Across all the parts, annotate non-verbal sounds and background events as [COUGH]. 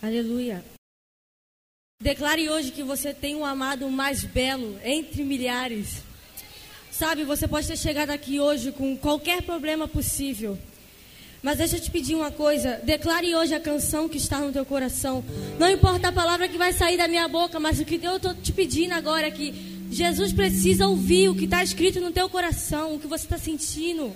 Aleluia. Declare hoje que você tem um amado mais belo entre milhares. Sabe, você pode ter chegado aqui hoje com qualquer problema possível. Mas deixa eu te pedir uma coisa. Declare hoje a canção que está no teu coração. Não importa a palavra que vai sair da minha boca, mas o que eu estou te pedindo agora é que Jesus precisa ouvir o que está escrito no teu coração, o que você está sentindo.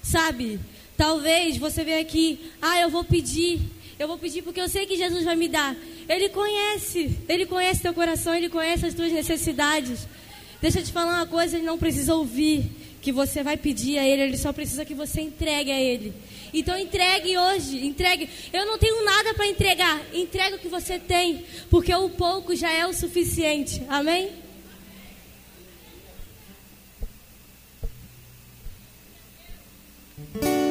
Sabe? Talvez você venha aqui, ah, eu vou pedir. Eu vou pedir porque eu sei que Jesus vai me dar. Ele conhece, ele conhece teu coração, ele conhece as tuas necessidades. Deixa eu te falar uma coisa, ele não precisa ouvir que você vai pedir a ele, ele só precisa que você entregue a ele. Então entregue hoje, entregue. Eu não tenho nada para entregar, entregue o que você tem, porque o pouco já é o suficiente. Amém? Amém.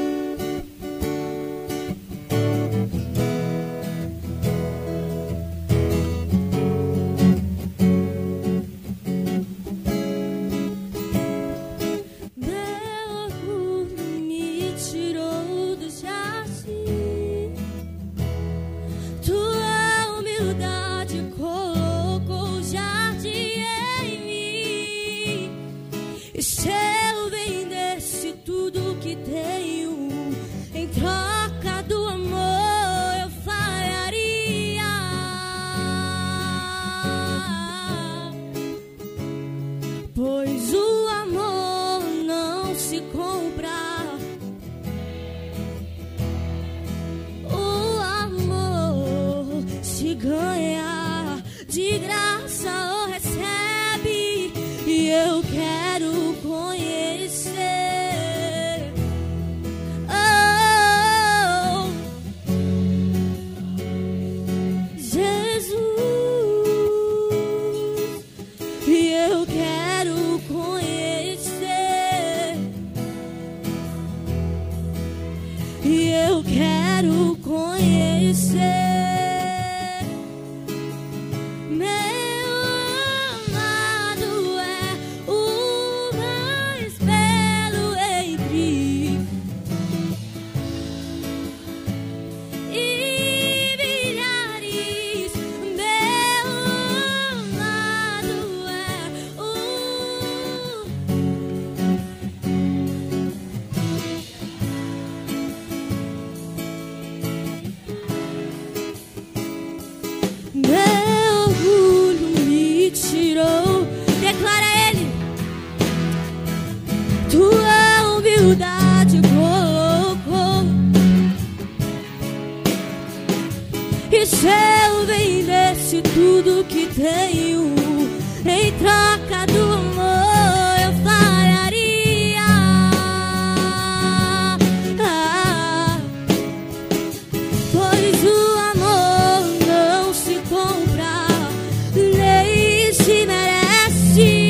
se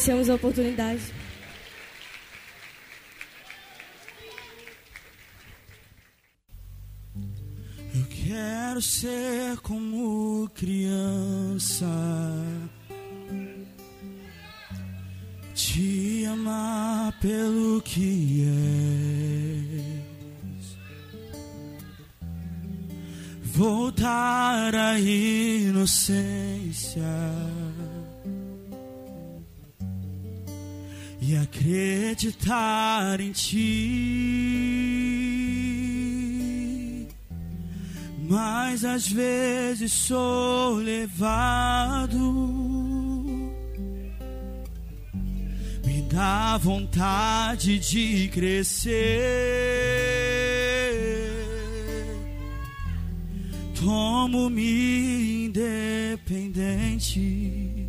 Agradecemos a oportunidade. Eu quero ser como criança, te amar pelo que és, voltar à inocência e acreditar em ti. Mas às vezes sou levado, me dá vontade de crescer. Tomo-me independente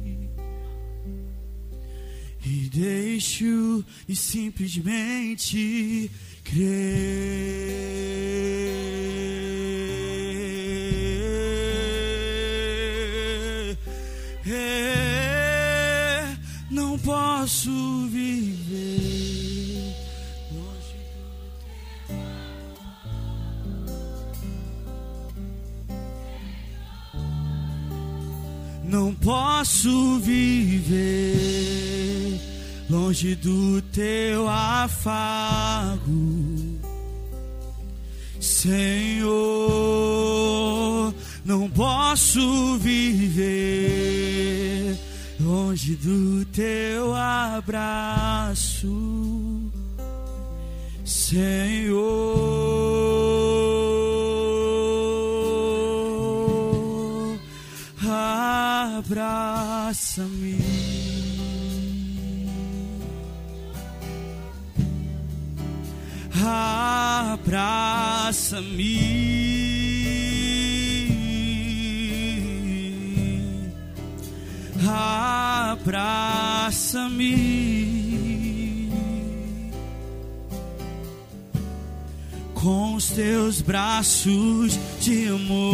deixo e simplesmente crer. É, não posso viver longe Não posso viver longe do teu afago, Senhor. Não posso viver longe do teu abraço, Senhor. Abraça-me. Abraça-me. Abraça-me. Com os teus braços de amor.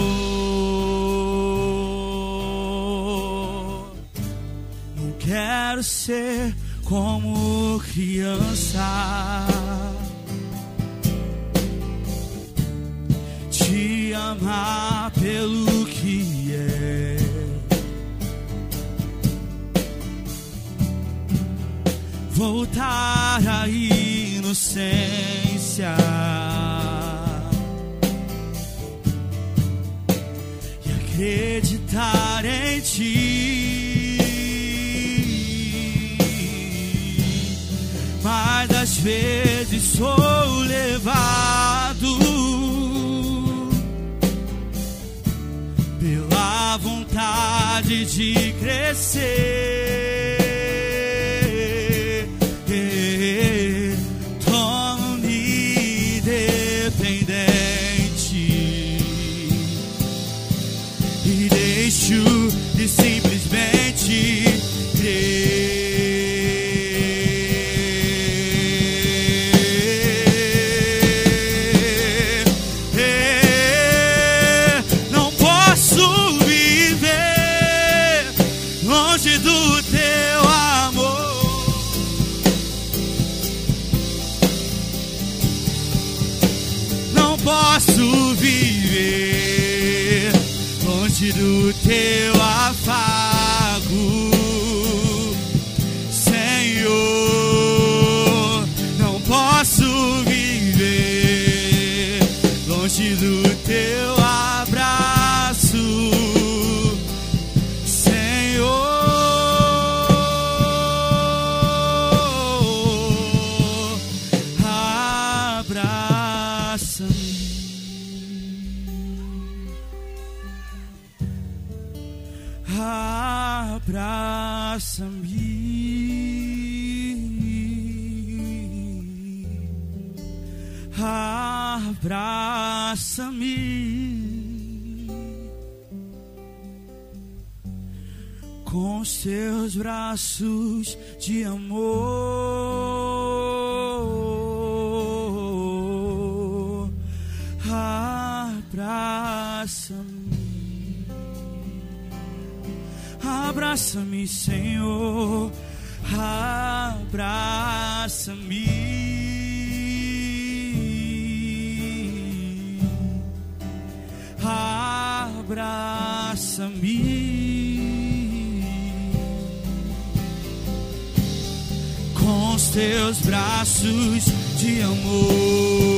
Não quero ser como criança. Te amar pelo que é. Voltar à inocência. E acreditar em ti. Mas às vezes sou levado vontade de crescer. Torno-me dependente e deixo de simplesmente braços de amor. Abraça-me. Abraça-me, Senhor. Teus braços de amor.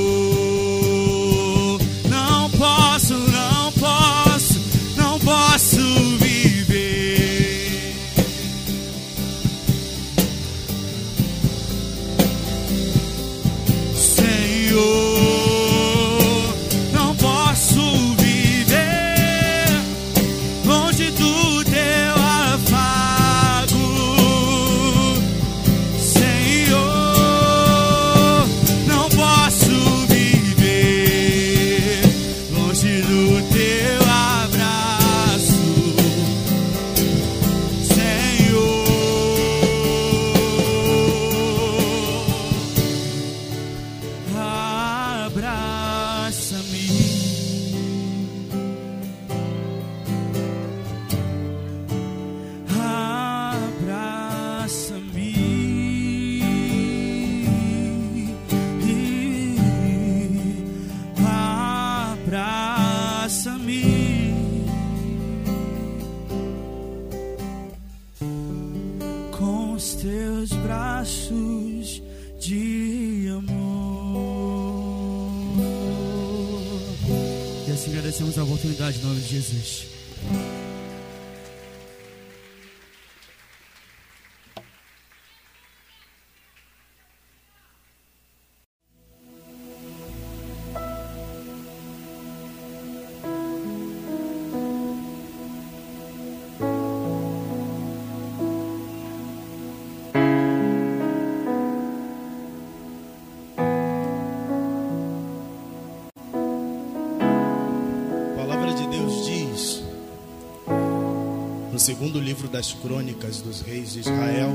Segundo livro das crônicas dos reis de Israel,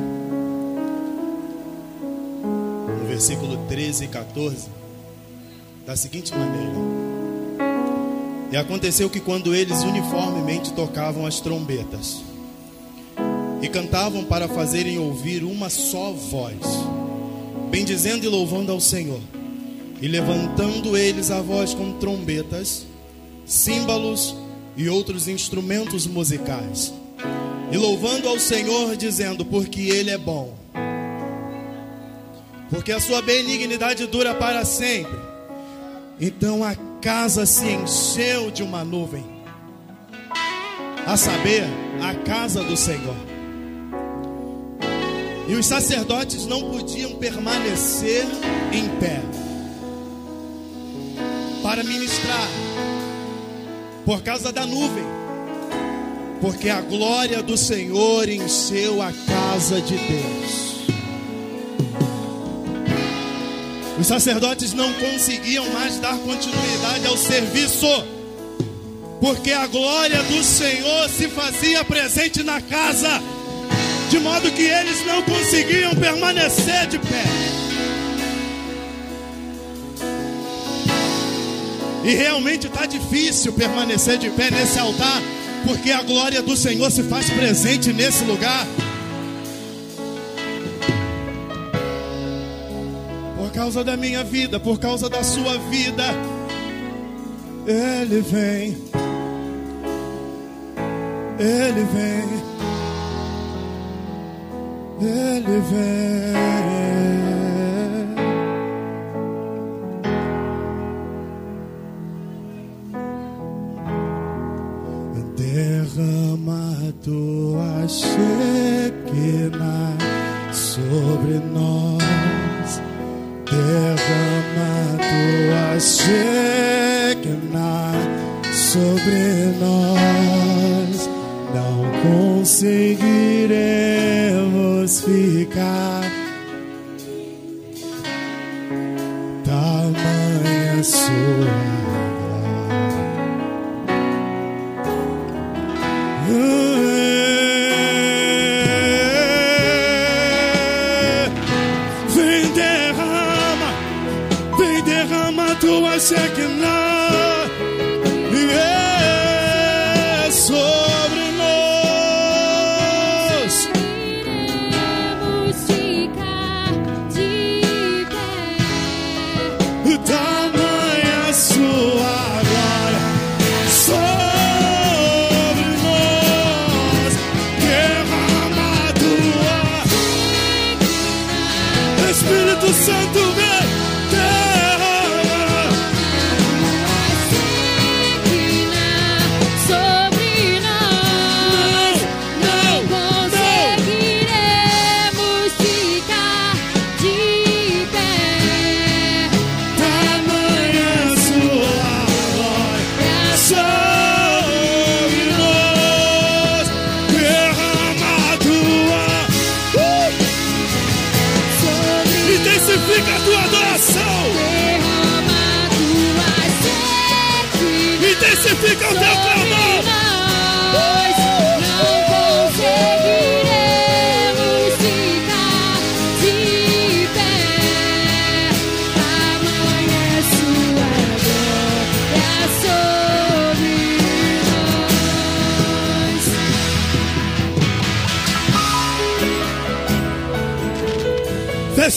no versículo 13 e 14, da seguinte maneira: E aconteceu que quando eles uniformemente tocavam as trombetas e cantavam para fazerem ouvir uma só voz, bendizendo e louvando ao Senhor, e levantando eles a voz com trombetas, símbolos e outros instrumentos musicais, e louvando ao Senhor, dizendo: Porque Ele é bom, porque a sua benignidade dura para sempre. Então a casa se encheu de uma nuvem, a saber, a casa do Senhor. E os sacerdotes não podiam permanecer em pé para ministrar por causa da nuvem, porque a glória do Senhor encheu a casa de Deus. Os sacerdotes não conseguiam mais dar continuidade ao serviço, porque a glória do Senhor se fazia presente na casa, de modo que eles não conseguiam permanecer de pé. E realmente está difícil permanecer de pé nesse altar, porque a glória do Senhor se faz presente nesse lugar. Por causa da minha vida, por causa da sua vida, Ele vem. Ele vem. Ele vem. Tua Shekinah sobre nós.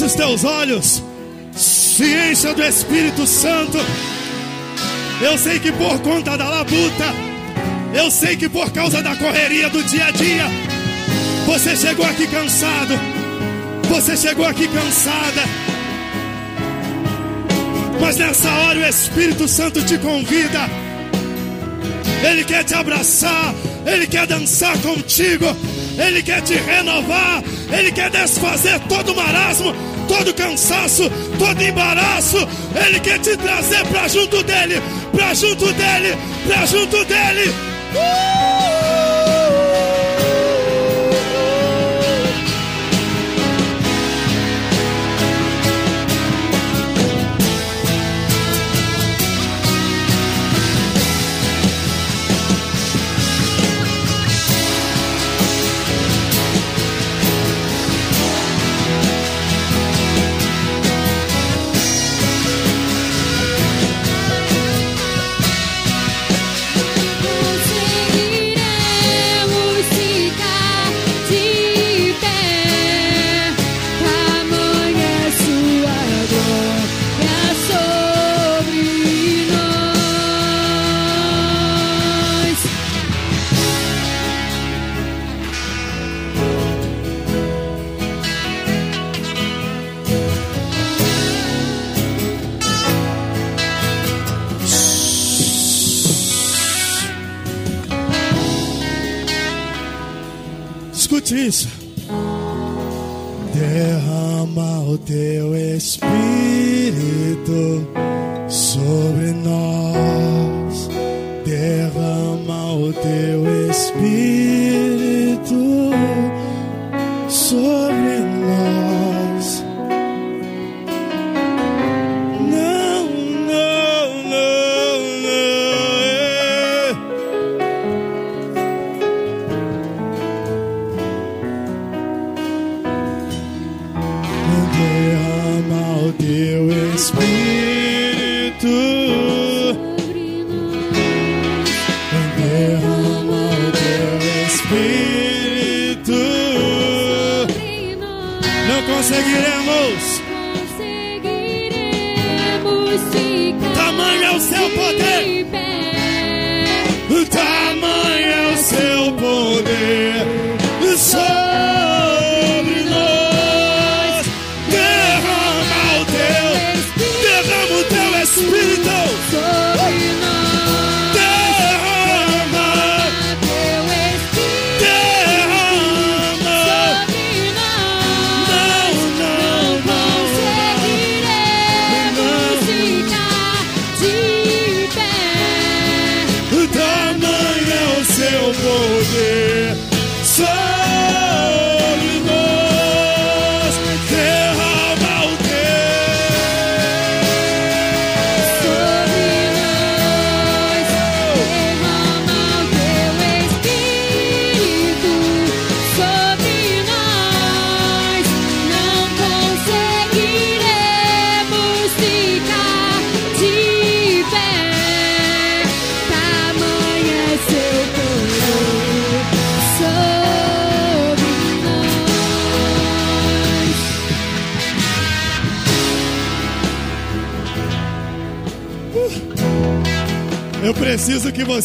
Os teus olhos. Se encha do Espírito Santo. Eu sei que por conta da labuta, eu sei que por causa da correria do dia a dia, você chegou aqui cansado. Você chegou aqui cansada. Mas nessa hora o Espírito Santo te convida. Ele quer te abraçar, ele quer dançar contigo, ele quer te renovar, ele quer desfazer todo marasmo, todo cansaço, todo embaraço. Ele quer te trazer para junto dele, para junto dele, para junto dele. Conseguiremos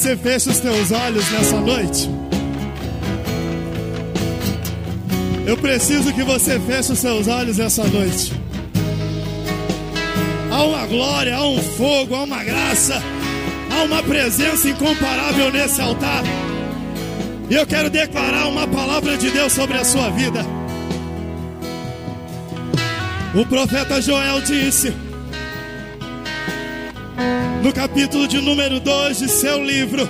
você feche os teus olhos nessa noite. Eu preciso que você feche os seus olhos essa noite. Há uma glória, há um fogo, há uma graça, há uma presença incomparável nesse altar. E eu quero declarar uma palavra de Deus sobre a sua vida. O profeta Joel disse: no capítulo de número 2 de seu livro,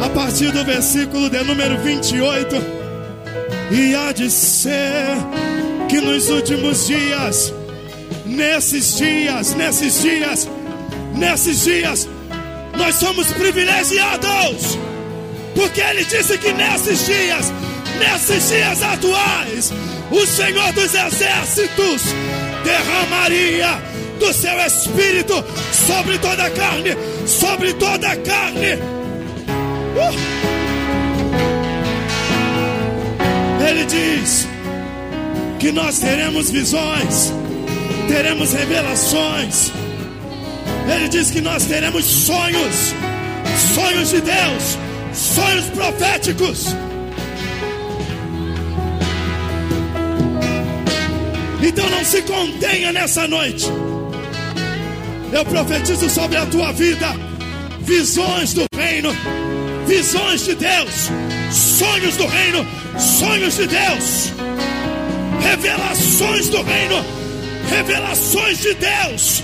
a partir do versículo de número 28, e há de ser que nos últimos dias, nesses dias, nesses dias, nesses dias, nós somos privilegiados, porque ele disse que nesses dias, nesses dias atuais, o Senhor dos Exércitos derramaria do seu espírito sobre toda a carne, sobre toda a carne. Uh! Ele diz que nós teremos visões, teremos revelações. Ele diz que nós teremos sonhos, sonhos de Deus, sonhos proféticos. Então não se contenha nessa noite. Eu profetizo sobre a tua vida visões do reino, visões de Deus, sonhos do reino, sonhos de Deus, revelações do reino, revelações de Deus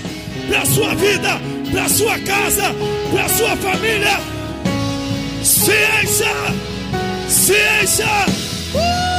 para sua vida, para sua casa, para sua família. Ciência, ciência. Tua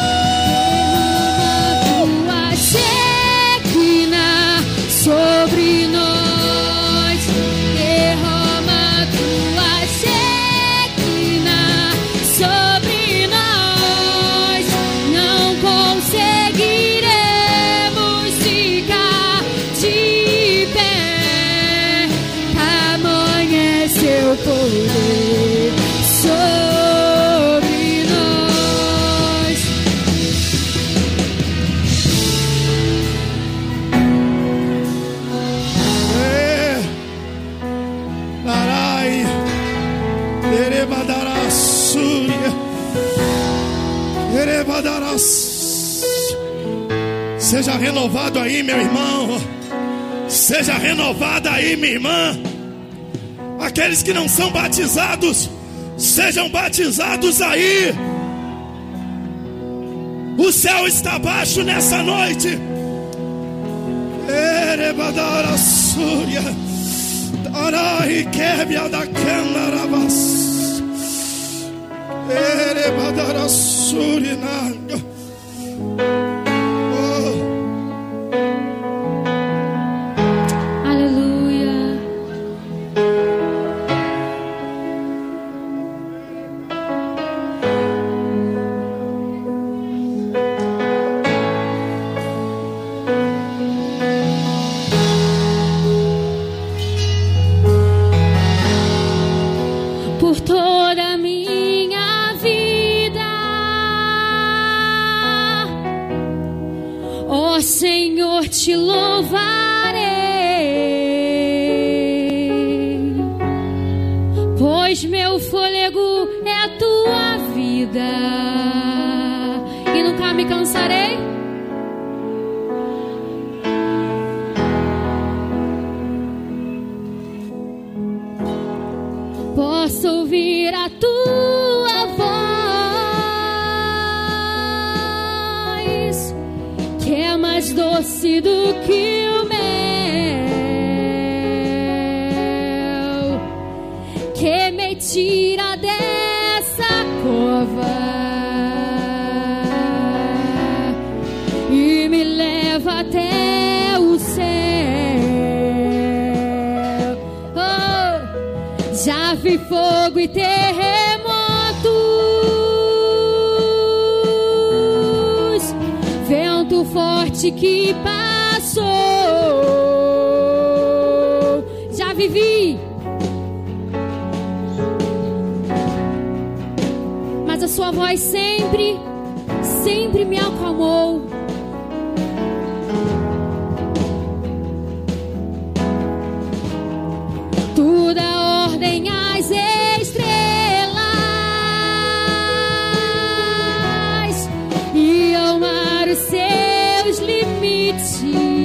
renovado aí, meu irmão. Seja renovada aí, minha irmã. Aqueles que não são batizados, sejam batizados aí. O céu está baixo nessa noite. Erebadara Darai Kebia da Candarabas Erebadara sempre me acalmou. toda ordem às estrelas e ao mar os seus limites.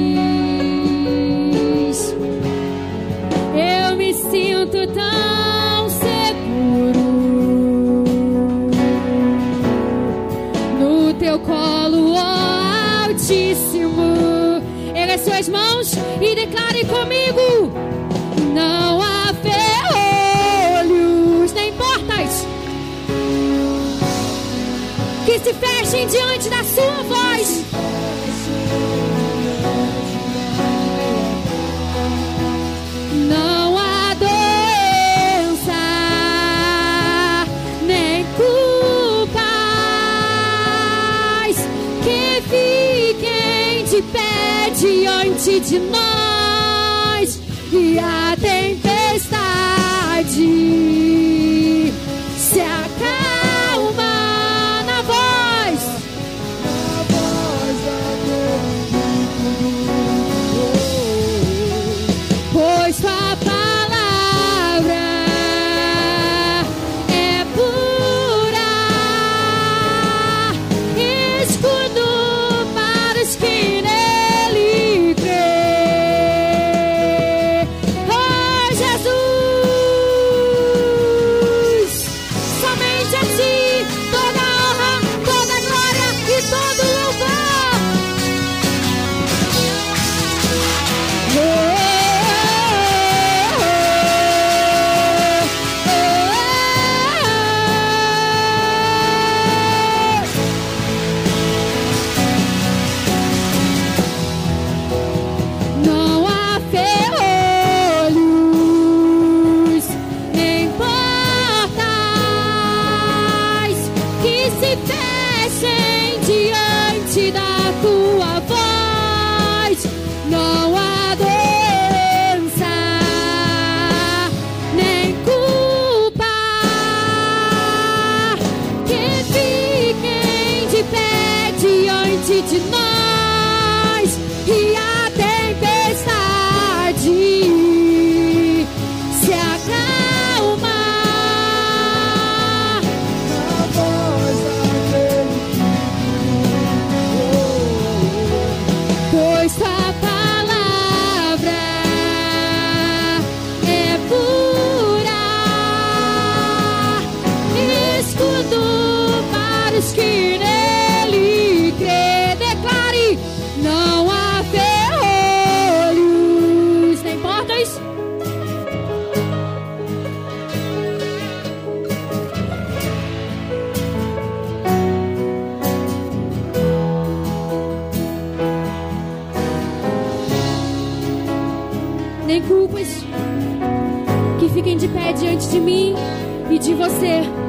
agem diante da sua voz. Não há doença nem culpas que fiquem de pé diante de nós e a tempestade. nem culpas que fiquem de pé diante de mim e de você.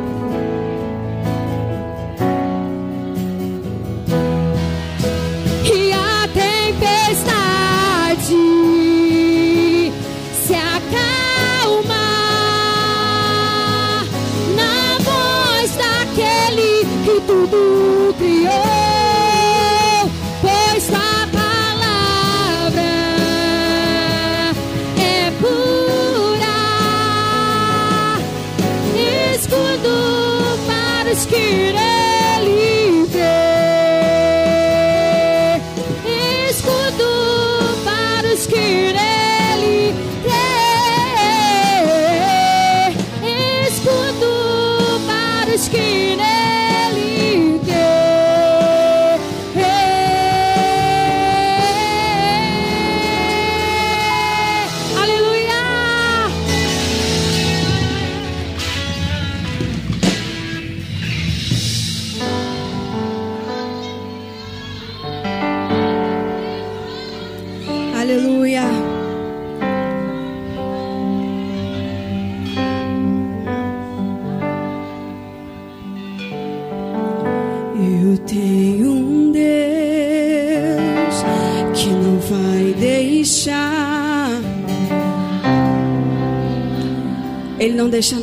Não deixa,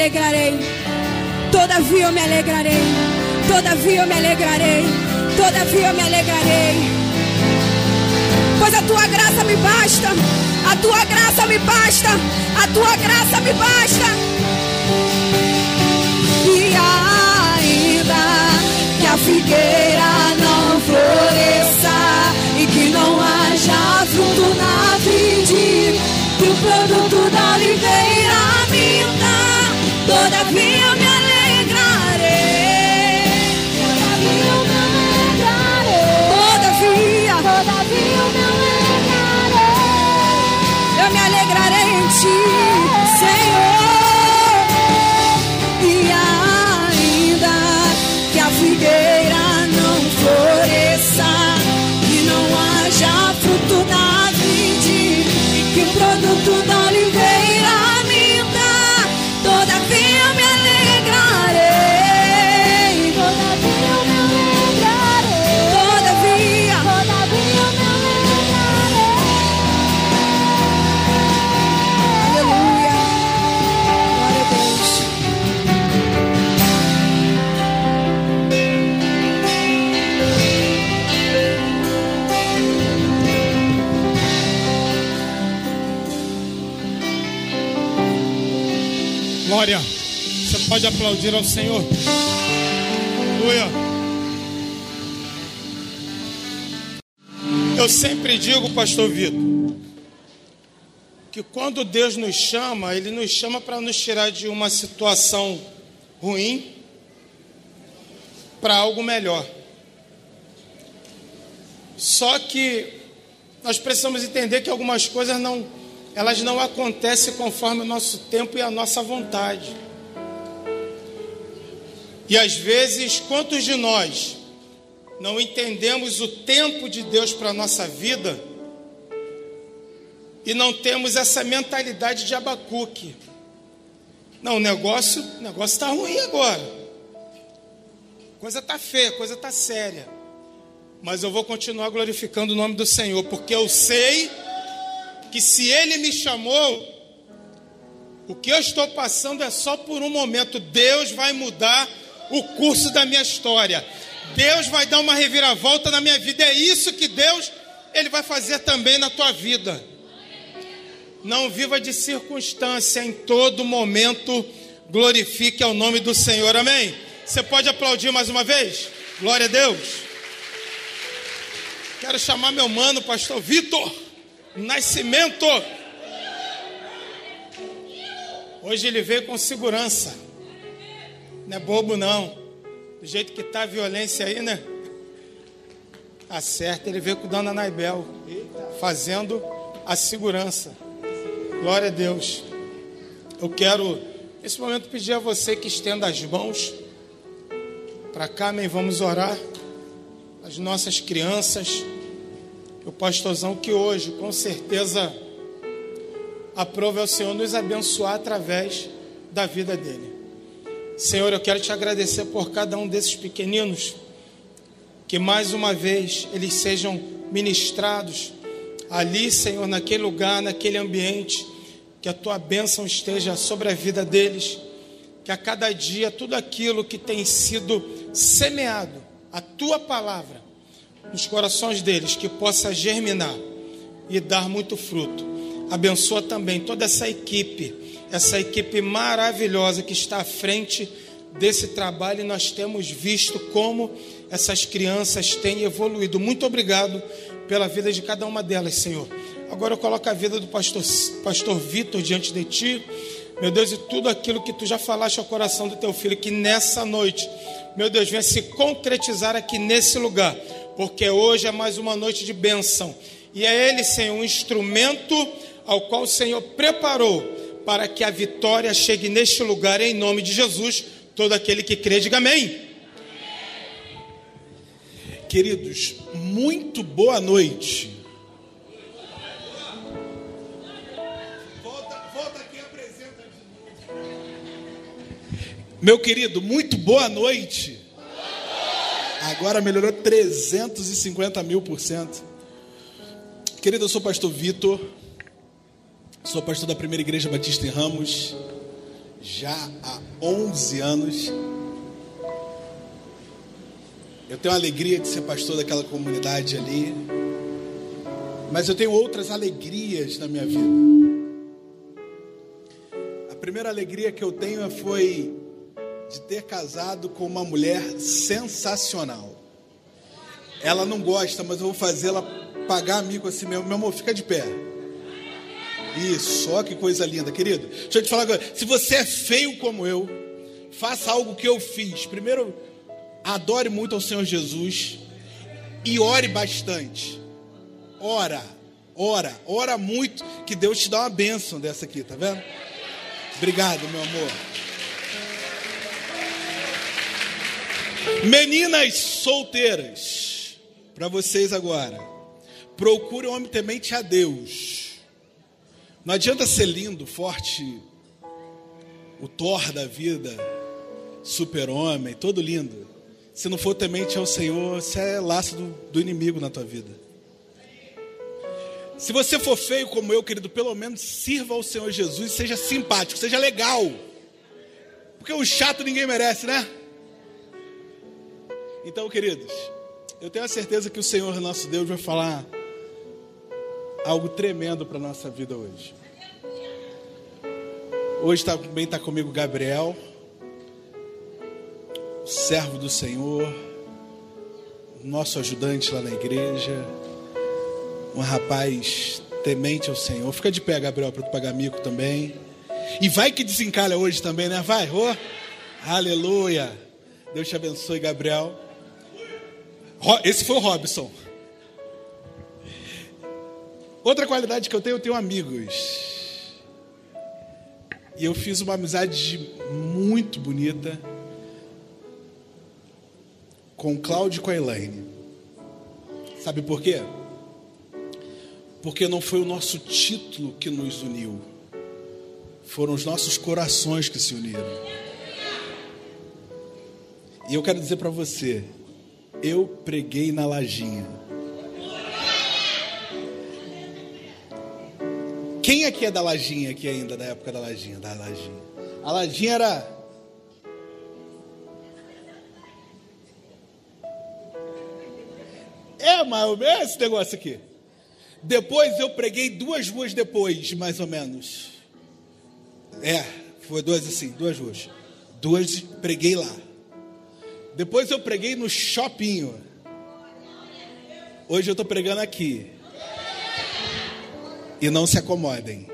alegrarei. Todavia eu me alegrarei. Todavia eu me alegrarei. Todavia eu me alegrarei. Pois a tua graça me basta. A tua graça me basta. A tua graça me basta. E ainda que a figueira me pode aplaudir ao Senhor. Aleluia. Eu sempre digo, pastor Vitor, que quando Deus nos chama, Ele nos chama para nos tirar de uma situação ruim para algo melhor. Só que nós precisamos entender que algumas coisas não, elas não acontecem conforme o nosso tempo e a nossa vontade. E às vezes, quantos de nós não entendemos o tempo de Deus para a nossa vida e não temos essa mentalidade de Abacuque? Não, o negócio o negócio está ruim agora. Coisa está feia, coisa está séria. Mas eu vou continuar glorificando o nome do Senhor, porque eu sei que se Ele me chamou, o que eu estou passando é só por um momento. Deus vai mudar o curso da minha história. Deus vai dar uma reviravolta na minha vida. É isso que Deus ele vai fazer também na tua vida. Não viva de circunstância, em todo momento glorifique ao nome do Senhor. Amém. Você pode aplaudir mais uma vez? Glória a Deus. Quero chamar meu mano, pastor Vitor Nascimento. Hoje ele veio com segurança. Não é bobo não. Do jeito que tá a violência aí, né? Certo, ele veio com Dona Naibel, fazendo a segurança. Glória a Deus. Eu quero, nesse momento, pedir a você que estenda as mãos para cá, amém. Vamos orar. As nossas crianças, o pastorzão que hoje, com certeza, aprove ao Senhor nos abençoar através da vida dele. Senhor, eu quero te agradecer por cada um desses pequeninos, que mais uma vez eles sejam ministrados ali, Senhor, naquele lugar, naquele ambiente, que a tua bênção esteja sobre a vida deles, que a cada dia tudo aquilo que tem sido semeado, a tua palavra, nos corações deles, que possa germinar e dar muito fruto. Abençoa também toda essa equipe, essa equipe maravilhosa que está à frente desse trabalho e nós temos visto como essas crianças têm evoluído. Muito obrigado pela vida de cada uma delas, Senhor. Agora eu coloco a vida do pastor, pastor Vitor diante de ti. Meu Deus, e tudo aquilo que tu já falaste ao coração do teu filho, que nessa noite, meu Deus, venha se concretizar aqui nesse lugar, porque hoje é mais uma noite de bênção. E é Ele, Senhor, um instrumento ao qual o Senhor preparou para que a vitória chegue neste lugar, em nome de Jesus. Todo aquele que crê, diga amém. Queridos, muito boa noite. Volta, volta aqui apresenta de novo. Meu querido, muito boa noite. Agora melhorou 350 mil por cento. Querido, eu sou o pastor Vitor, sou pastor da primeira igreja Batista em Ramos, já há 11 anos. Eu tenho a alegria de ser pastor daquela comunidade ali, mas eu tenho outras alegrias na minha vida. A primeira alegria que eu tenho foi de ter casado com uma mulher sensacional. Ela não gosta, mas eu vou fazê-la pagar amigo assim mesmo. Meu amor, fica de pé. Isso, ó que coisa linda, querido. Deixa eu te falar agora. Se você é feio como eu, faça algo que eu fiz. Primeiro, adore muito ao Senhor Jesus e ore bastante. Ora, ora, ora muito, que Deus te dá uma bênção dessa aqui, tá vendo? Obrigado, meu amor. Meninas solteiras, para vocês agora. Procure um homem temente a Deus. Não adianta ser lindo, forte, o Thor da vida, super-homem, todo lindo. Se não for temente ao Senhor, você é laço do, do inimigo na tua vida. Se você for feio como eu, querido, pelo menos sirva ao Senhor Jesus, seja simpático, seja legal. Porque o chato ninguém merece, né? Então, queridos, eu tenho a certeza que o Senhor nosso Deus vai falar algo tremendo para a nossa vida hoje. Hoje também está comigo Gabriel, servo do Senhor, nosso ajudante lá na igreja, um rapaz temente ao Senhor. Fica de pé, Gabriel, para tu pagar mico também. E vai que desencalha hoje também, né? Vai, oh, aleluia. Deus te abençoe, Gabriel. Esse foi o Robson. Outra qualidade que eu tenho, eu tenho amigos. E eu fiz uma amizade muito bonita com o Cláudio e com a Elaine. Sabe por quê? Porque não foi o nosso título que nos uniu, foram os nossos corações que se uniram. E eu quero dizer para você, eu preguei na lajinha. Quem aqui é da lajinha aqui ainda, da época da lajinha? Da lajinha. A lajinha era. É, mais ou menos esse negócio aqui. Depois eu preguei duas ruas depois, mais ou menos. É, foi duas assim, duas ruas. Duas preguei lá. Depois eu preguei no shopping. Hoje eu estou pregando aqui. E não se acomodem.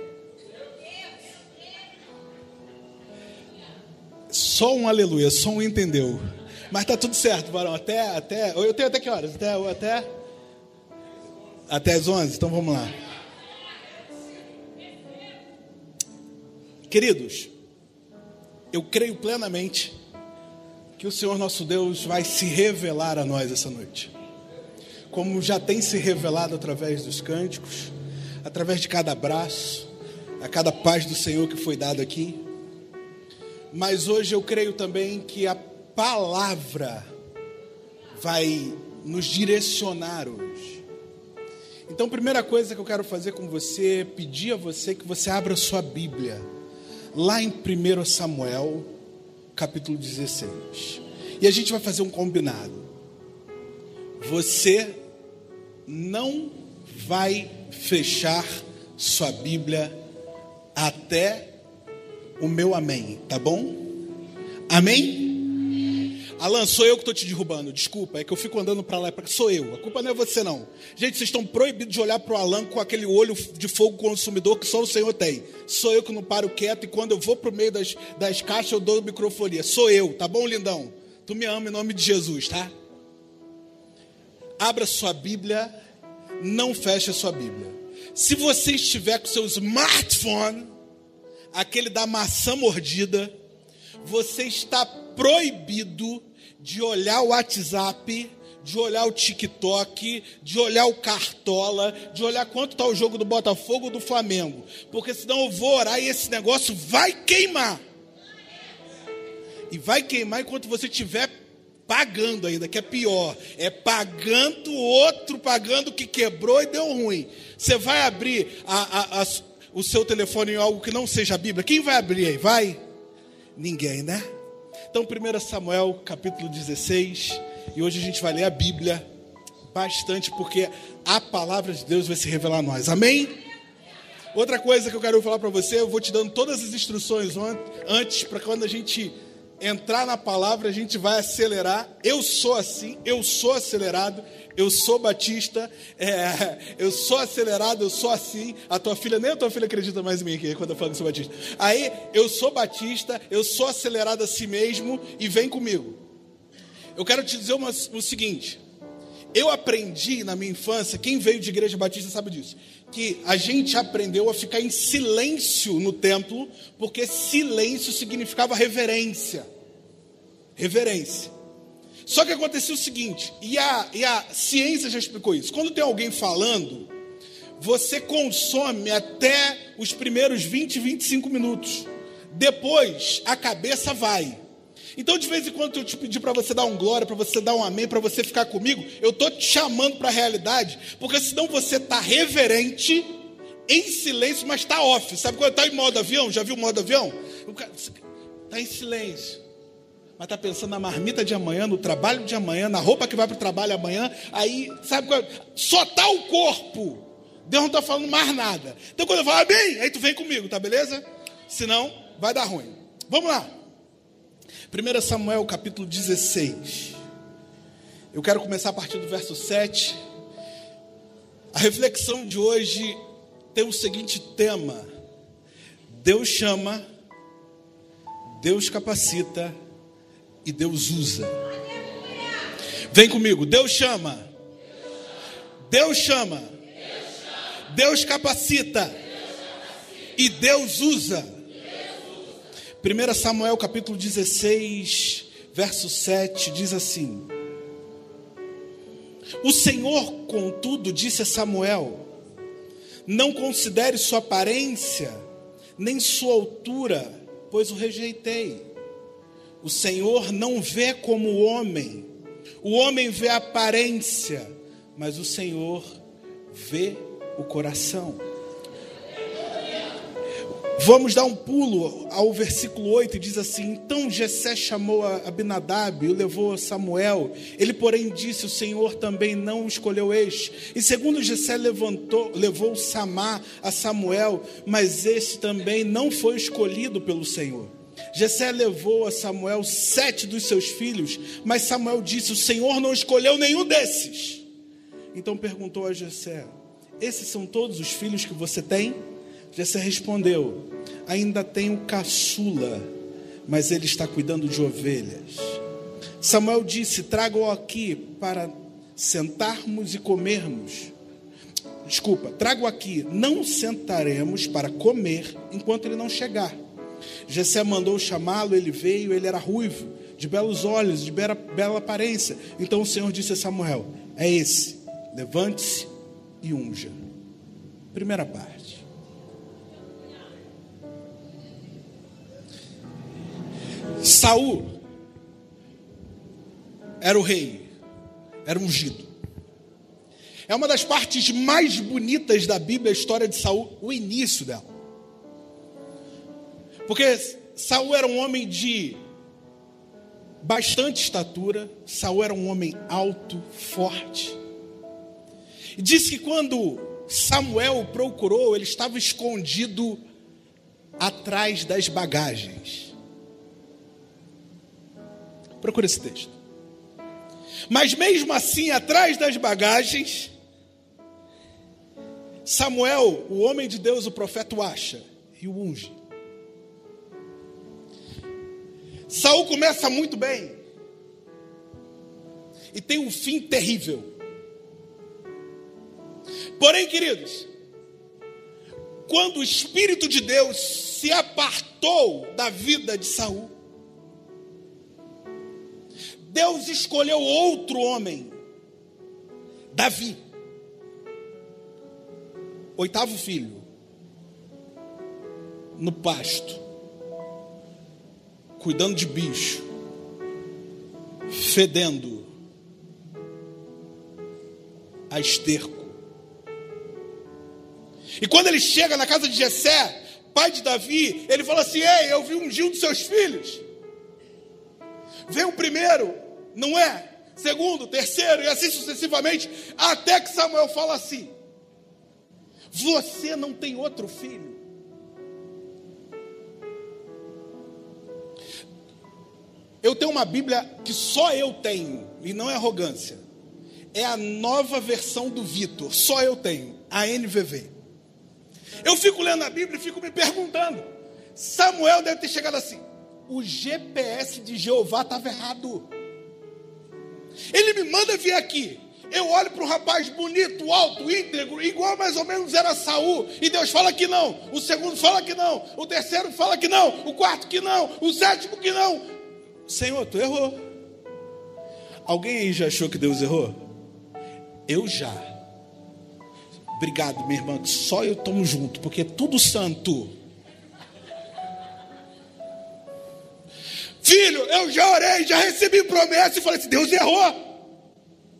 Só um aleluia, só um entendeu. Mas tá tudo certo, varão. Até, até. Eu tenho até que horas? Até, até, até as 11? Então vamos lá. Queridos, eu creio plenamente que o Senhor nosso Deus vai se revelar a nós essa noite. Como já tem se revelado através dos cânticos, através de cada abraço, a cada paz do Senhor que foi dado aqui. Mas hoje eu creio também que a palavra vai nos direcionar hoje. Então, primeira coisa que eu quero fazer com você é pedir a você que você abra sua Bíblia, lá em 1 Samuel, capítulo 16. E a gente vai fazer um combinado. Você não vai fechar sua Bíblia até o meu amém, tá bom? Amém? Alan, sou eu que estou te derrubando. Desculpa, é que eu fico andando para lá e para Sou eu. A culpa não é você, não. Gente, vocês estão proibidos de olhar para o Alan com aquele olho de fogo consumidor que só o Senhor tem. Sou eu que não paro quieto e quando eu vou para o meio das, das caixas eu dou microfonia. Sou eu, tá bom, lindão? Tu me ama em nome de Jesus, tá? Abra sua Bíblia, não feche a sua Bíblia. Se você estiver com seu smartphone, aquele da maçã mordida, você está proibido de olhar o WhatsApp, de olhar o TikTok, de olhar o Cartola, de olhar quanto está o jogo do Botafogo ou do Flamengo. Porque senão eu vou orar e esse negócio vai queimar. E vai queimar enquanto você estiver pagando ainda, que é pior. É pagando outro, pagando que quebrou e deu ruim. Você vai abrir a, a, a, o seu telefone em algo que não seja a Bíblia? Quem vai abrir aí? Vai? Ninguém, né? Então, 1 Samuel, capítulo 16, e hoje a gente vai ler a Bíblia bastante, porque a palavra de Deus vai se revelar a nós. Amém? Outra coisa que eu quero falar para você, eu vou te dando todas as instruções antes, para quando a gente entrar na palavra, a gente vai acelerar. Eu sou assim, eu sou acelerado, eu sou batista, é, [LAUGHS] eu sou acelerado, eu sou assim. A tua filha, nem a tua filha acredita mais em mim aqui quando eu falo que sou batista. Aí, eu sou batista, eu sou acelerado a si mesmo e vem comigo. Eu quero te dizer uma, o seguinte. Eu aprendi na minha infância, quem veio de igreja batista sabe disso, que a gente aprendeu a ficar em silêncio no templo, porque silêncio significava reverência. Reverência. Só que acontecia o seguinte, e a, e a ciência já explicou isso: quando tem alguém falando, você consome até os primeiros 20, 25 minutos. Depois, a cabeça vai. Então, de vez em quando eu te pedir para você dar um glória, para você dar um amém, para você ficar comigo, eu estou te chamando para a realidade, porque senão você está reverente, em silêncio, mas está off. Sabe quando está em modo avião? Já viu modo avião? Está em silêncio. Mas está pensando na marmita de amanhã, no trabalho de amanhã, na roupa que vai para o trabalho amanhã. Aí, sabe qual? Só está o corpo. Deus não está falando mais nada. Então, quando eu falo amém, aí tu vem comigo, tá beleza? Senão, vai dar ruim. Vamos lá. 1 Samuel capítulo 16. Eu quero começar a partir do verso 7. A reflexão de hoje tem o seguinte tema: Deus chama, Deus capacita e Deus usa. Vem comigo, Deus chama, Deus chama, Deus capacita e Deus usa. 1 Samuel capítulo 16, verso 7 diz assim: O Senhor, contudo, disse a Samuel: Não considere sua aparência, nem sua altura, pois o rejeitei. O Senhor não vê como o homem, o homem vê a aparência, mas o Senhor vê o coração. Vamos dar um pulo ao versículo 8 e diz assim: Então Jessé chamou Abinadab e o levou a Samuel. Ele, porém, disse: O Senhor também não escolheu este. E segundo Jessé levantou, levou Samá a Samuel, mas este também não foi escolhido pelo Senhor. Jessé levou a Samuel sete dos seus filhos, mas Samuel disse: O Senhor não escolheu nenhum desses. Então perguntou a Jessé: Esses são todos os filhos que você tem? Jessé respondeu: Ainda tenho caçula, mas ele está cuidando de ovelhas. Samuel disse: Traga-o aqui para sentarmos e comermos. Desculpa, trago aqui, não sentaremos para comer enquanto ele não chegar. Jessé mandou chamá-lo, ele veio, ele era ruivo, de belos olhos, de bela, bela aparência. Então o Senhor disse a Samuel: É esse, levante-se e unja. Primeira parte. Saul era o rei, era ungido. É uma das partes mais bonitas da Bíblia, a história de Saul, o início dela. Porque Saul era um homem de bastante estatura, Saul era um homem alto, forte. E disse que quando Samuel o procurou, ele estava escondido atrás das bagagens. Procura esse texto. Mas mesmo assim, atrás das bagagens, Samuel, o homem de Deus, o profeta, o acha e o unge. Saul começa muito bem e tem um fim terrível. Porém, queridos, quando o Espírito de Deus se apartou da vida de Saul, Deus escolheu outro homem, Davi, oitavo filho, no pasto, cuidando de bicho, fedendo. A esterco. E quando ele chega na casa de Jessé, pai de Davi, ele fala assim: Ei, eu vi um Gil dos seus filhos. Vem o primeiro, não é? Segundo, terceiro, e assim sucessivamente, até que Samuel fala assim: Você não tem outro filho? Eu tenho uma Bíblia que só eu tenho, e não é arrogância. É a nova versão do Vitor, só eu tenho, a NVV. Eu fico lendo a Bíblia e fico me perguntando. Samuel deve ter chegado assim: o GPS de Jeová estava errado. Ele me manda vir aqui. Eu olho para um rapaz bonito, alto, íntegro, igual mais ou menos era Saul, e Deus fala que não. O segundo fala que não. O terceiro fala que não. O quarto que não. O sétimo que não. Senhor, tu errou. Alguém aí já achou que Deus errou? Eu já. Obrigado, minha irmã. Só eu tomo junto, porque é tudo santo. Filho, eu já orei, já recebi promessa e falei assim: Deus errou.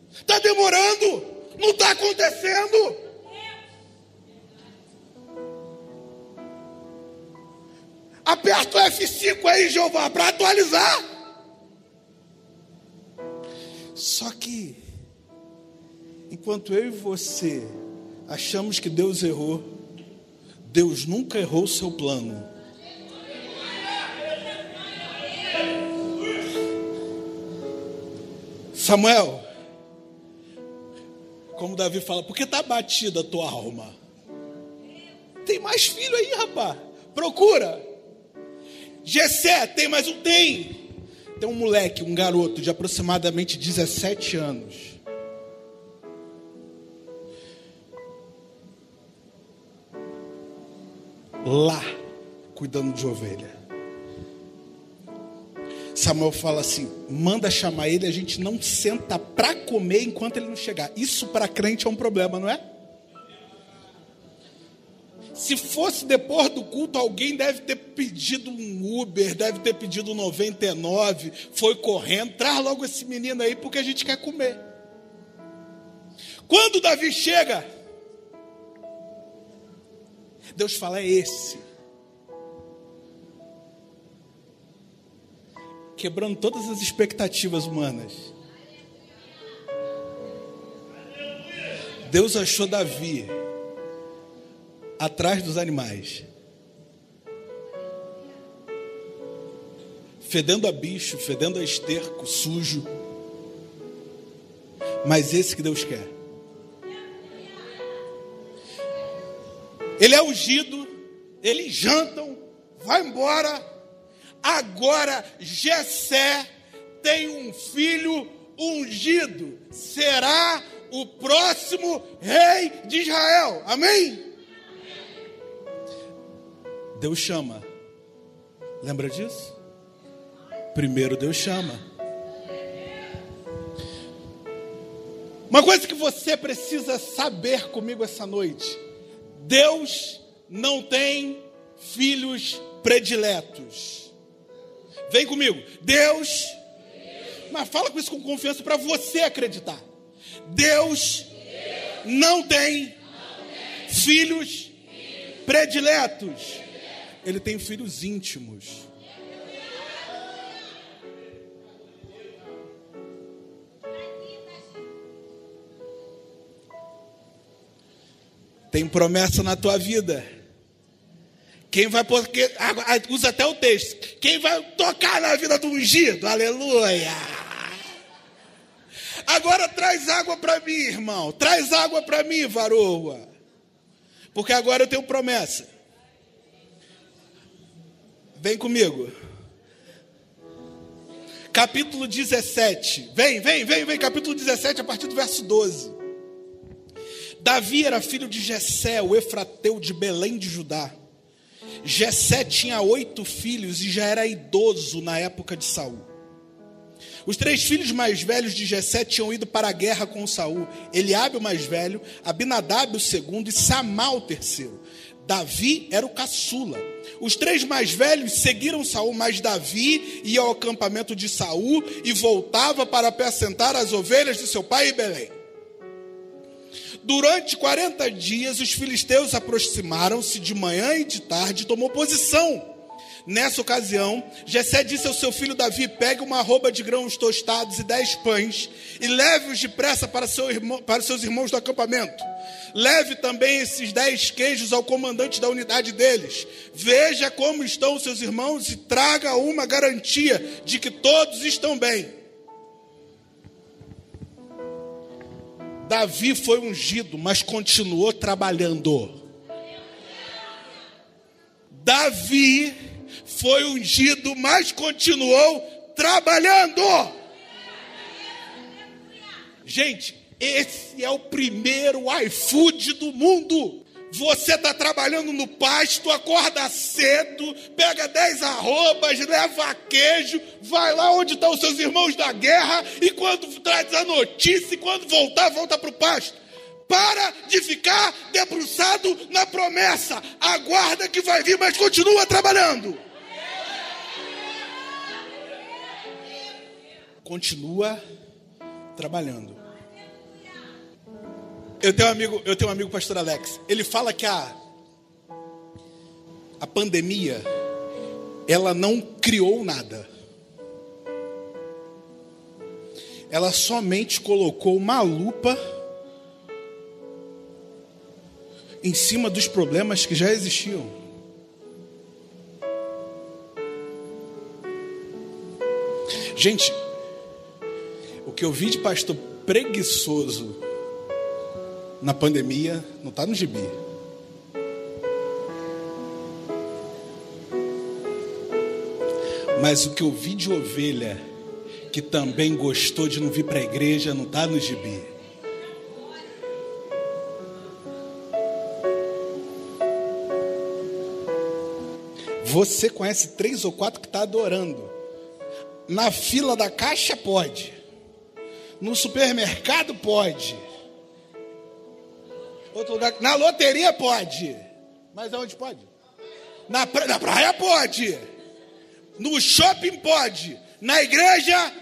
Está demorando, não está acontecendo. Aperta o F5 aí, Jeová, para atualizar. Só que, enquanto eu e você achamos que Deus errou, Deus nunca errou o seu plano. Samuel, como Davi fala, por que está batida a tua alma? Tem mais filho aí, rapaz. Procura. Gessé, tem mais um? Tem. Tem um moleque, um garoto de aproximadamente 17 anos lá cuidando de ovelha. Samuel fala assim: manda chamar ele, a gente não senta para comer enquanto ele não chegar. Isso para crente é um problema, não é? Se fosse depois do culto, alguém deve ter pedido um Uber, deve ter pedido 99, foi correndo, traz logo esse menino aí porque a gente quer comer. Quando Davi chega, Deus fala: é esse. Quebrando todas as expectativas humanas. Deus achou Davi atrás dos animais, fedendo a bicho, fedendo a esterco, sujo. Mas esse que Deus quer. Ele é ungido, eles jantam, vai embora. Agora Jessé tem um filho ungido, será o próximo rei de Israel. Amém? Deus chama. Lembra disso? Primeiro Deus chama. Uma coisa que você precisa saber comigo essa noite Deus não tem filhos prediletos. Vem comigo. Deus, mas fala com isso com confiança para você acreditar. Deus não tem filhos prediletos. Ele tem filhos íntimos. Tem promessa na tua vida Quem vai porque usa até o texto. Quem vai tocar na vida do ungido? Aleluia. Agora traz água para mim, irmão. Traz água para mim, varoa. Porque agora eu tenho promessa. Vem comigo. Capítulo 17. Vem, vem, vem, vem. Capítulo 17, a partir do verso 12. Davi era filho de Jessé, o Efrateu de Belém de Judá. Jessé tinha oito filhos e já era idoso na época de Saul. Os três filhos mais velhos de Jessé tinham ido para a guerra com Saul. Eliabe o mais velho, Abinadab o segundo e Samá o terceiro. Davi era o caçula. Os três mais velhos seguiram Saul, mas Davi ia ao acampamento de Saul e voltava para apacentar as ovelhas de seu pai em Belém. Durante 40 dias, os filisteus aproximaram-se de manhã e de tarde e tomou posição. Nessa ocasião, Jessé disse ao seu filho Davi: Pegue uma roupa de grãos tostados e dez pães e leve-os depressa para, seu irmão, para seus irmãos do acampamento. Leve também esses dez queijos ao comandante da unidade deles. Veja como estão seus irmãos e traga uma garantia de que todos estão bem. Davi foi ungido, mas continuou trabalhando. Davi foi ungido, mas continuou trabalhando. Gente, esse é o primeiro iFood do mundo. Você está trabalhando no pasto, acorda cedo, pega 10 arrobas, leva queijo, vai lá onde estão os seus irmãos da guerra, e quando traz a notícia, e quando voltar, volta para o pasto. Para de ficar debruçado na promessa. Aguarda que vai vir, mas continua trabalhando. Continua trabalhando. Eu tenho um amigo, eu tenho um amigo, pastor Alex. Ele fala que a a pandemia ela não criou nada. Ela somente colocou uma lupa em cima dos problemas que já existiam. Gente, o que eu vi de pastor preguiçoso na pandemia não está no gibi. Mas o que eu vi de ovelha que também gostou de não vir para a igreja não está no gibi. Você conhece três ou quatro que está adorando. Na fila da caixa pode. No supermercado pode. Outro lugar, na loteria pode. Mas aonde pode? Na, pra, na praia pode. No shopping pode. Na igreja.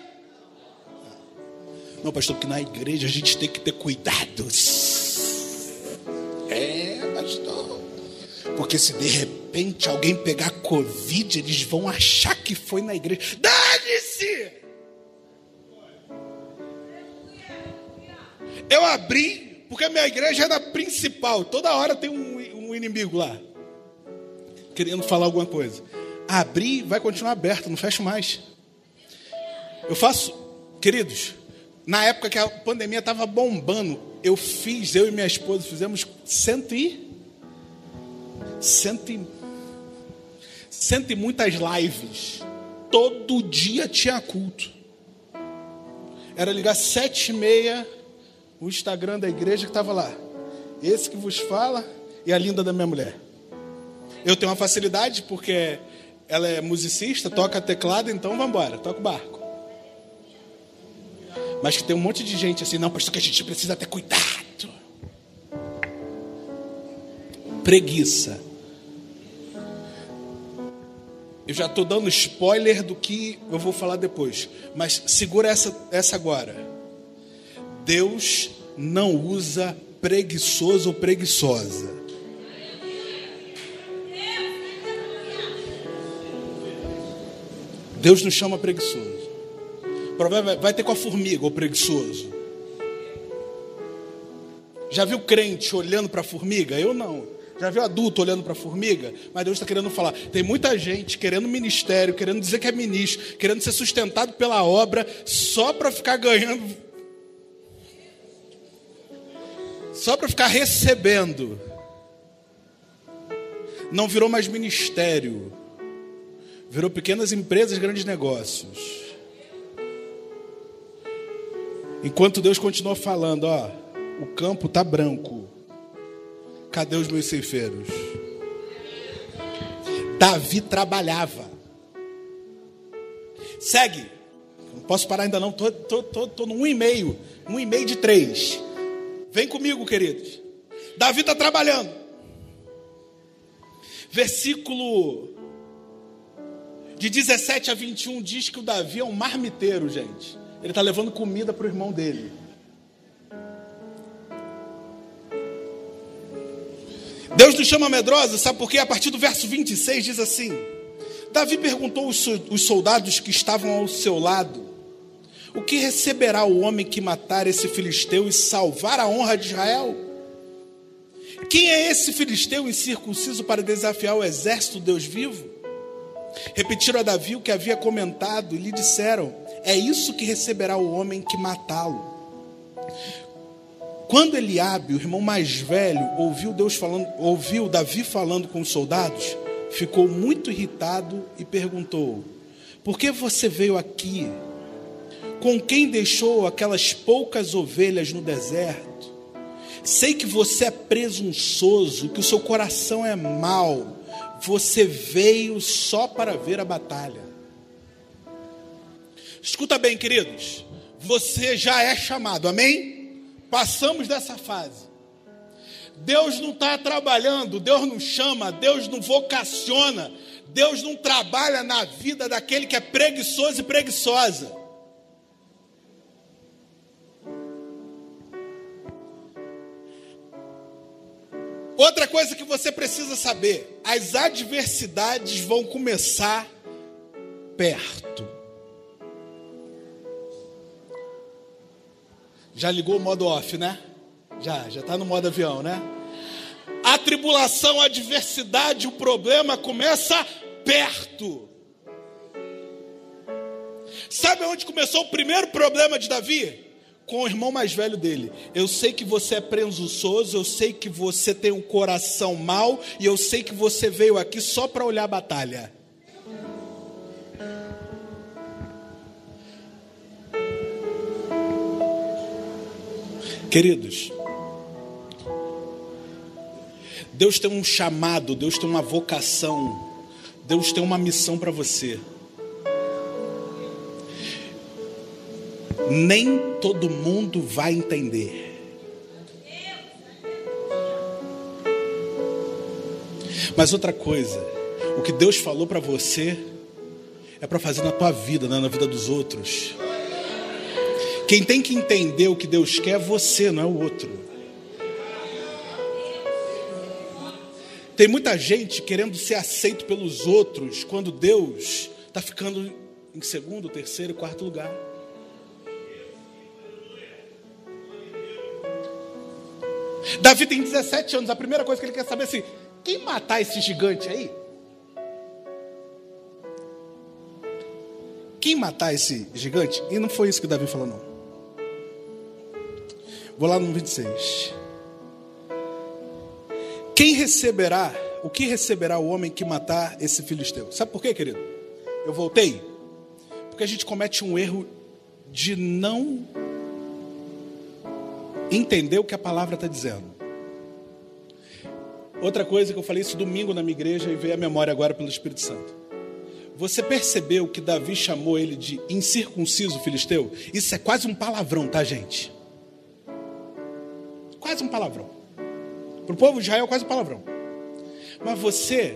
Não, pastor, porque na igreja a gente tem que ter cuidados. É, pastor. Porque se de repente alguém pegar Covid, eles vão achar que foi na igreja. Dane-se! Eu abri, porque a minha igreja era principal. Toda hora tem um, um inimigo lá, querendo falar alguma coisa. Abri, vai continuar aberto, não fecho mais. Eu faço, queridos, na época que a pandemia estava bombando, eu fiz, eu e minha esposa fizemos cento e cento e, cento e muitas lives. Todo dia tinha culto. Era ligar sete e meia o Instagram da igreja que estava lá. Esse que vos fala e a linda da minha mulher. Eu tenho uma facilidade porque ela é musicista, toca teclado, então vamos embora, toca o barco. Mas que tem um monte de gente assim, não, pastor, que a gente precisa ter cuidado. Preguiça. Eu já estou dando spoiler do que eu vou falar depois. Mas segura essa, essa agora. Deus não usa preguiçoso ou preguiçosa. Deus não chama preguiçoso. Problema vai ter com a formiga ou preguiçoso. Já viu crente olhando para a formiga? Eu não. Já viu adulto olhando para a formiga? Mas Deus está querendo falar. Tem muita gente querendo ministério, querendo dizer que é ministro, querendo ser sustentado pela obra, só para ficar ganhando. Só para ficar recebendo. Não virou mais ministério. Virou pequenas empresas, grandes negócios. Enquanto Deus continua falando, ó, o campo tá branco. Cadê os meus ceifeiros? Davi trabalhava. Segue. Não posso parar ainda não. Tô, tô, tô, tô no um e meio. Um e meio de três. Vem comigo, queridos. Davi está trabalhando. Versículo de 17 a 21 diz que o Davi é um marmiteiro, gente. Ele está levando comida para o irmão dele. Deus nos chama medrosa, sabe por quê? A partir do verso 26 diz assim: Davi perguntou os soldados que estavam ao seu lado: O que receberá o homem que matar esse filisteu e salvar a honra de Israel? Quem é esse filisteu incircunciso para desafiar o exército Deus vivo? Repetiram a Davi o que havia comentado e lhe disseram: É isso que receberá o homem que matá-lo. Quando Eliabe, o irmão mais velho, ouviu Deus falando, ouviu Davi falando com os soldados, ficou muito irritado e perguntou: Por que você veio aqui? Com quem deixou aquelas poucas ovelhas no deserto? Sei que você é presunçoso, que o seu coração é mau. Você veio só para ver a batalha. Escuta bem, queridos. Você já é chamado, amém? Passamos dessa fase. Deus não está trabalhando, Deus não chama, Deus não vocaciona, Deus não trabalha na vida daquele que é preguiçoso e preguiçosa. Outra coisa que você precisa saber: as adversidades vão começar perto. Já ligou o modo off, né? Já, já está no modo avião, né? A tribulação, a adversidade, o problema começa perto. Sabe onde começou o primeiro problema de Davi? Com o irmão mais velho dele. Eu sei que você é presunçoso, eu sei que você tem um coração mau, e eu sei que você veio aqui só para olhar a batalha. Queridos, Deus tem um chamado, Deus tem uma vocação, Deus tem uma missão para você. Nem todo mundo vai entender. Mas outra coisa, o que Deus falou para você é para fazer na tua vida, não é na vida dos outros. Quem tem que entender o que Deus quer é você, não é o outro. Tem muita gente querendo ser aceito pelos outros, quando Deus está ficando em segundo, terceiro, quarto lugar. Davi tem 17 anos, a primeira coisa que ele quer saber é assim: quem matar esse gigante aí? Quem matar esse gigante? E não foi isso que Davi falou, não. Vou lá no 26. Quem receberá, o que receberá o homem que matar esse filisteu? Sabe por quê, querido? Eu voltei. Porque a gente comete um erro de não entender o que a palavra está dizendo. Outra coisa que eu falei isso domingo na minha igreja e veio à memória agora pelo Espírito Santo. Você percebeu que Davi chamou ele de incircunciso filisteu? Isso é quase um palavrão, tá, gente? quase um palavrão. Para o povo de Israel, quase um palavrão. Mas você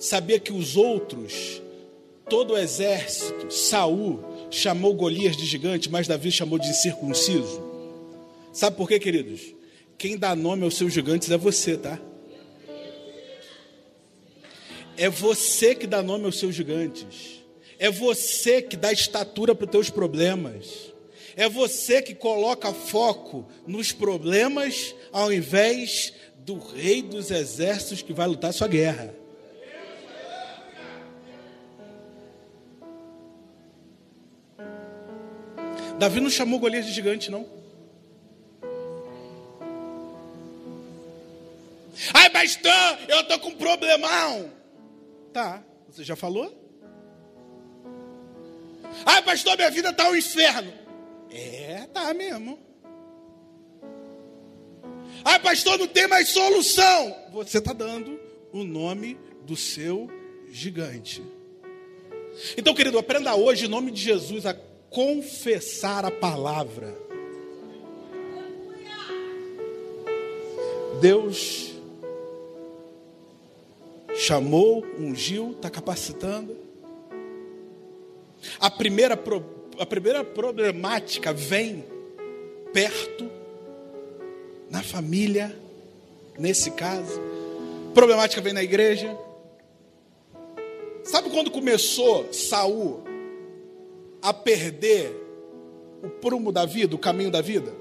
sabia que os outros, todo o exército, Saul chamou Golias de gigante, mas Davi chamou de circunciso? Sabe por quê, queridos? Quem dá nome aos seus gigantes é você, tá? É você que dá nome aos seus gigantes. É você que dá estatura para os teus problemas. É você que coloca foco nos problemas ao invés do rei dos exércitos que vai lutar sua guerra. Davi não chamou Golias de gigante, não. Ai, pastor, eu tô com um problemão. Tá, você já falou? Ai, pastor, minha vida tá um inferno. É, tá mesmo. Ai, pastor, não tem mais solução. Você está dando o nome do seu gigante. Então, querido, aprenda hoje, em nome de Jesus, a confessar a palavra. Deus chamou, ungiu, está capacitando. A primeira, a primeira problemática vem perto, na família, nesse caso. Problemática vem na igreja. Sabe quando começou Saul a perder o prumo da vida, o caminho da vida?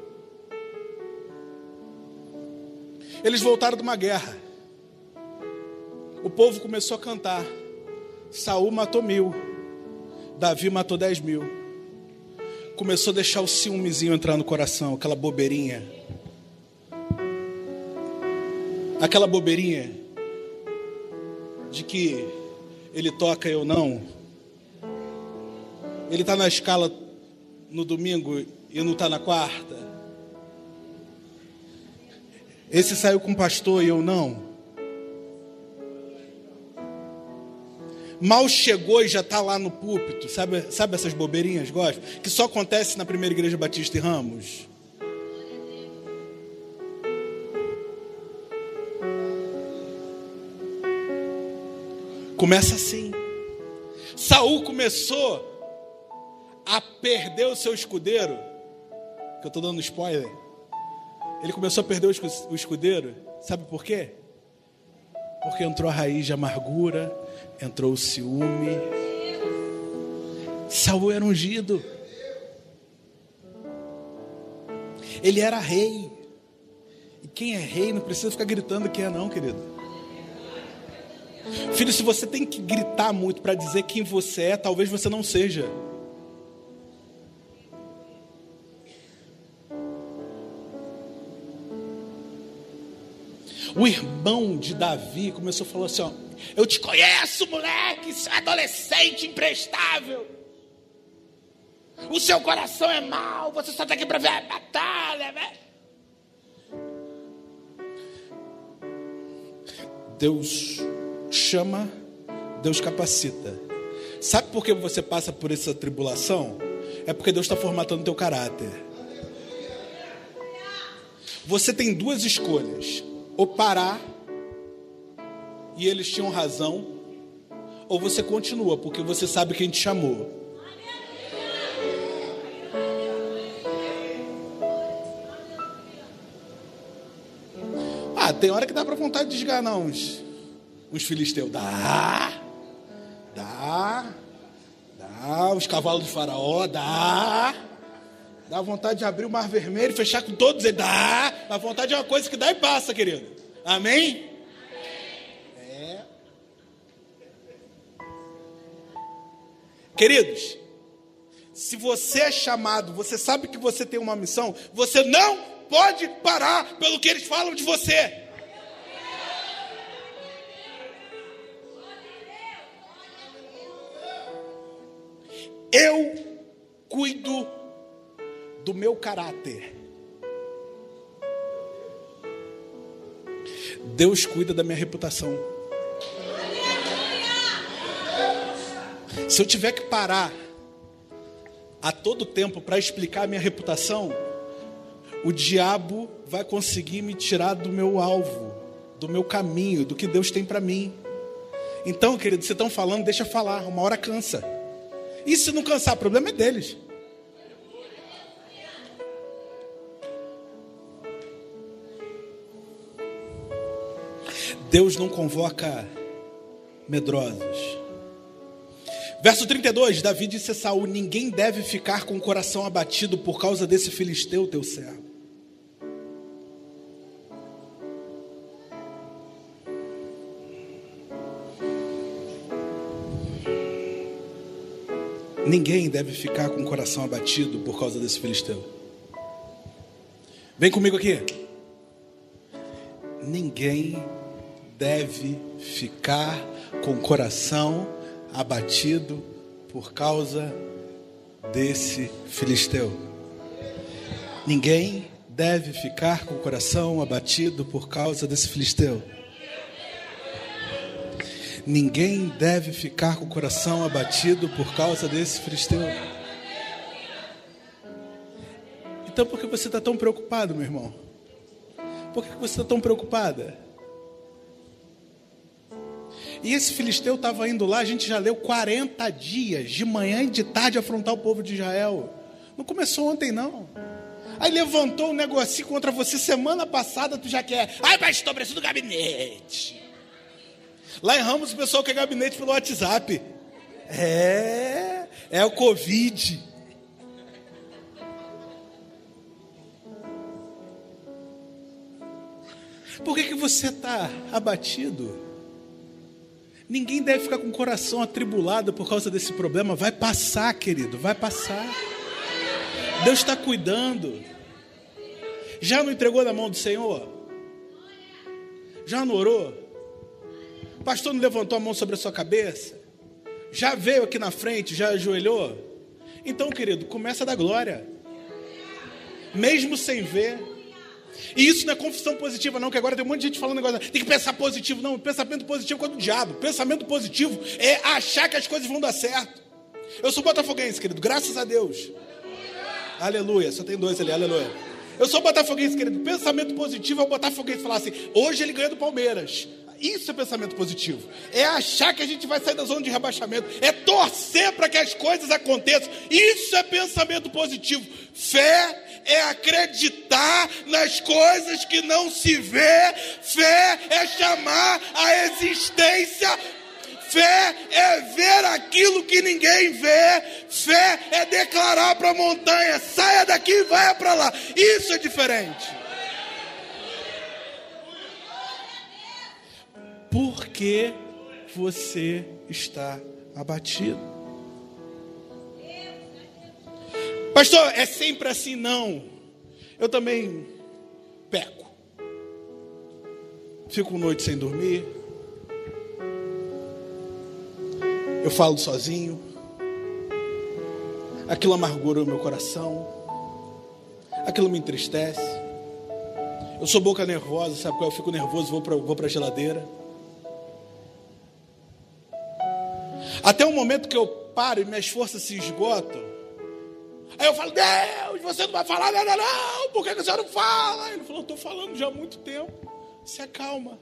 Eles voltaram de uma guerra. O povo começou a cantar. Saul matou mil. Davi matou dez mil. Começou a deixar o ciúmezinho entrar no coração, aquela bobeirinha. Aquela bobeirinha de que ele toca eu não. Ele está na escala no domingo e não está na quarta. Esse saiu com o pastor e eu não. Mal chegou e já está lá no púlpito. Sabe, sabe essas bobeirinhas, gosto? Que só acontece na primeira igreja Batista em Ramos. Começa assim. Saul começou a perder o seu escudeiro. Que eu estou dando spoiler. Ele começou a perder o escudeiro. Sabe por quê? Porque entrou a raiz de amargura, entrou o ciúme. Saul era ungido. Ele era rei. E quem é rei não precisa ficar gritando quem é não, querido. Filho, se você tem que gritar muito para dizer quem você é, talvez você não seja. O irmão de Davi começou a falar assim: ó, Eu te conheço, moleque, seu adolescente imprestável. O seu coração é mau, você só está aqui para ver a batalha, né? Deus chama, Deus capacita. Sabe por que você passa por essa tribulação? É porque Deus está formatando teu caráter. Você tem duas escolhas: ou parar, e eles tinham razão, ou você continua, porque você sabe quem te chamou. Ah, tem hora que dá pra vontade de esganar uns, uns filisteus. Dá, dá, dá. Os cavalos de faraó, dá. Dá vontade de abrir o mar vermelho fechar com todos. Dá. A vontade é uma coisa que dá e passa, querido. Amém? Queridos, se você é chamado, você sabe que você tem uma missão, você não pode parar pelo que eles falam de você. Eu cuido do meu caráter. Deus cuida da minha reputação. Se eu tiver que parar a todo tempo para explicar a minha reputação, o diabo vai conseguir me tirar do meu alvo, do meu caminho, do que Deus tem para mim. Então, querido, vocês estão falando, deixa falar, uma hora cansa. E se não cansar, o problema é deles. Deus não convoca medrosos. Verso 32, Davi disse a Saul: Ninguém deve ficar com o coração abatido por causa desse filisteu teu servo. Ninguém deve ficar com o coração abatido por causa desse filisteu. Vem comigo aqui. Ninguém deve ficar com o coração abatido por causa desse filisteu. Ninguém deve ficar com o coração abatido por causa desse filisteu. Ninguém deve ficar com o coração abatido por causa desse filisteu. Então por que você está tão preocupado, meu irmão? Por que você está tão preocupada? E esse filisteu estava indo lá, a gente já leu 40 dias, de manhã e de tarde, afrontar o povo de Israel. Não começou ontem, não. Aí levantou um negocinho contra você semana passada, tu já quer. Ai, pastor, preciso do gabinete. Lá em Ramos o pessoal quer gabinete pelo WhatsApp. É, é o Covid. Por que, que você está abatido? Ninguém deve ficar com o coração atribulado por causa desse problema. Vai passar, querido, vai passar. Deus está cuidando. Já não entregou na mão do Senhor? Já não orou? O pastor não levantou a mão sobre a sua cabeça? Já veio aqui na frente, já ajoelhou? Então, querido, começa a dar glória. Mesmo sem ver. E isso não é confissão positiva, não, que agora tem um monte de gente falando negócio, tem que pensar positivo. Não, pensamento positivo é coisa do diabo. Pensamento positivo é achar que as coisas vão dar certo. Eu sou botafoguense, querido, graças a Deus. Aleluia, só tem dois ali, aleluia. Eu sou botafoguense, querido. Pensamento positivo é o botafoguense falar assim: hoje ele ganha do Palmeiras. Isso é pensamento positivo. É achar que a gente vai sair da zona de rebaixamento. É torcer para que as coisas aconteçam. Isso é pensamento positivo. Fé é acreditar nas coisas que não se vê. Fé é chamar a existência Fé é ver aquilo que ninguém vê. Fé é declarar para a montanha: saia daqui e vai para lá. Isso é diferente. Por que você está abatido? Pastor, é sempre assim? Não. Eu também peco. Fico noite sem dormir. Eu falo sozinho. Aquilo amargura o meu coração. Aquilo me entristece. Eu sou boca nervosa, sabe qual? Eu fico nervoso, vou para vou a geladeira. Até o momento que eu paro e minhas forças se esgotam. Aí eu falo, Deus, você não vai falar nada não, por que você não fala? Ele falou, estou falando já há muito tempo. Se acalma,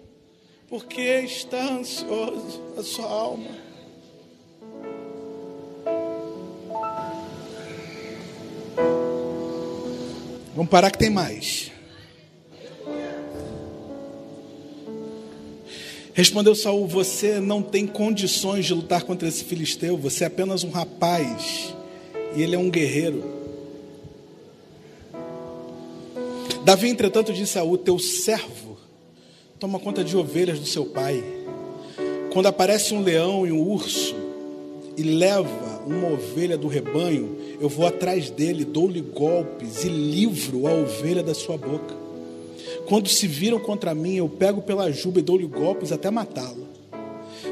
porque está ansioso a sua alma. Vamos parar que tem mais. Respondeu Saul: Você não tem condições de lutar contra esse filisteu, você é apenas um rapaz e ele é um guerreiro. Davi, entretanto, disse a Saul: Teu servo toma conta de ovelhas do seu pai. Quando aparece um leão e um urso e leva uma ovelha do rebanho, eu vou atrás dele, dou-lhe golpes e livro a ovelha da sua boca. Quando se viram contra mim, eu pego pela juba e dou-lhe golpes até matá-lo.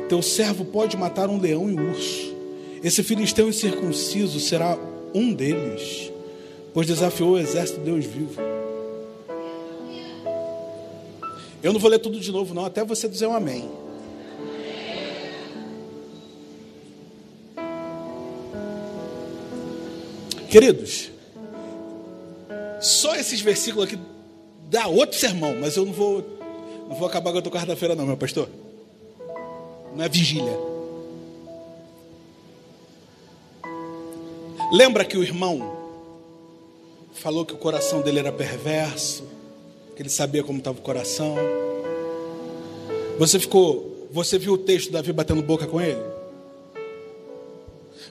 Teu servo pode matar um leão e um urso. Esse filisteu incircunciso será um deles, pois desafiou o exército de Deus vivo. Eu não vou ler tudo de novo, não, até você dizer um amém. Queridos, só esses versículos aqui dá outro sermão, mas eu não vou, não vou acabar com a quarta-feira, não, meu pastor. Não é vigília. Lembra que o irmão falou que o coração dele era perverso, que ele sabia como estava o coração. Você ficou, você viu o texto Davi batendo boca com ele?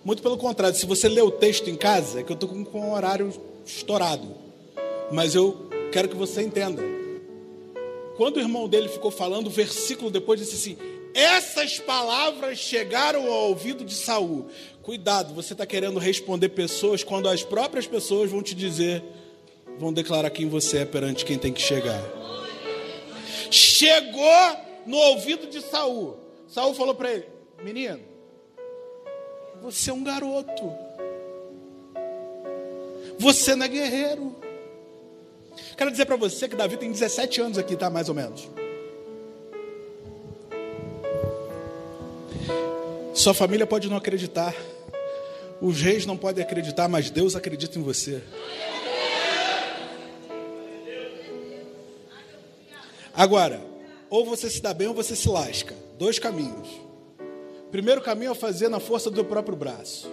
Muito pelo contrário, se você ler o texto em casa, é que eu estou com, com um horário estourado. Mas eu quero que você entenda. Quando o irmão dele ficou falando, o versículo depois disse assim: essas palavras chegaram ao ouvido de Saul. Cuidado, você está querendo responder pessoas quando as próprias pessoas vão te dizer, vão declarar quem você é perante quem tem que chegar. Chegou no ouvido de Saul. Saul falou para ele: Menino, você é um garoto. Você não é guerreiro. Quero dizer para você que Davi tem 17 anos aqui, tá? Mais ou menos. Sua família pode não acreditar. Os reis não podem acreditar, mas Deus acredita em você. Agora, ou você se dá bem ou você se lasca. Dois caminhos. Primeiro caminho é fazer na força do próprio braço.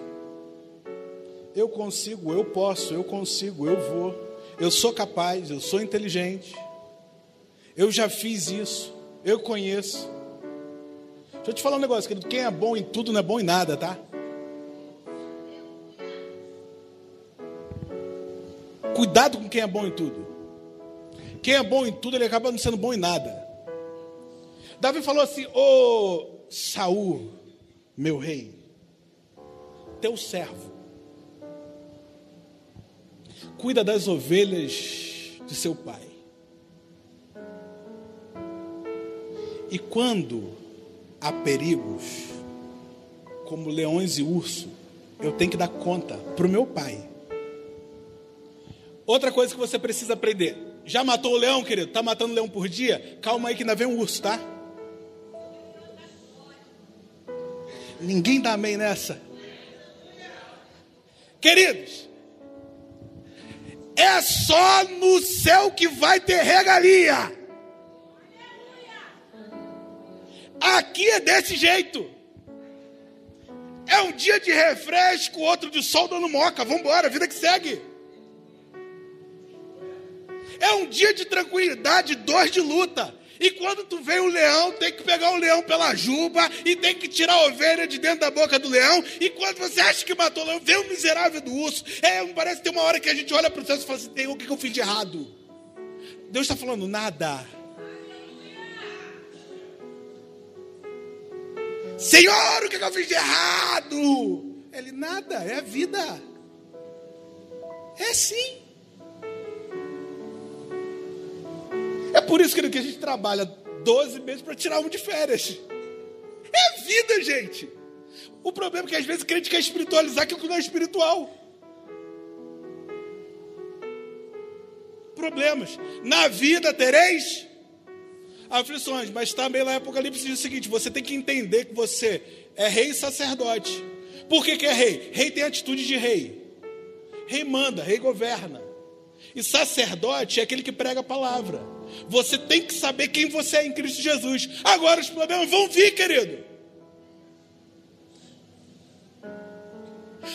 Eu consigo, eu posso, eu consigo, eu vou. Eu sou capaz, eu sou inteligente. Eu já fiz isso, eu conheço. Deixa eu te falar um negócio, querido. Quem é bom em tudo não é bom em nada, tá? Cuidado com quem é bom em tudo. Quem é bom em tudo, ele acaba não sendo bom em nada. Davi falou assim: Ô Saul, meu rei, teu servo, cuida das ovelhas de seu pai. E quando há perigos, como leões e urso, eu tenho que dar conta para o meu pai. Outra coisa que você precisa aprender: já matou o leão, querido? Está matando leão por dia? Calma aí que ainda vem um urso, tá? Ninguém dá amém nessa. Queridos, é só no céu que vai ter regalia. Aqui é desse jeito. É um dia de refresco, outro de sol dando moca. Vamos embora, vida que segue. É um dia de tranquilidade, dois de luta. E quando tu vê o leão, tem que pegar o leão pela juba e tem que tirar a ovelha de dentro da boca do leão. E quando você acha que matou o leão, vê o miserável do urso. É, parece que tem uma hora que a gente olha para o céu e fala assim: tem o que eu fiz de errado? Deus está falando nada. Senhor, o que eu fiz de errado? Ele, nada, é a vida. É sim. É por isso que a gente trabalha 12 meses para tirar um de férias. É vida, gente. O problema é que às vezes a gente quer espiritualizar aquilo que não é espiritual. Problemas. Na vida tereis aflições, mas também lá em Apocalipse diz o seguinte: você tem que entender que você é rei e sacerdote. Por que, que é rei? Rei tem atitude de rei. Rei manda, rei governa. E sacerdote é aquele que prega a palavra. Você tem que saber quem você é em Cristo Jesus. Agora os problemas vão vir, querido.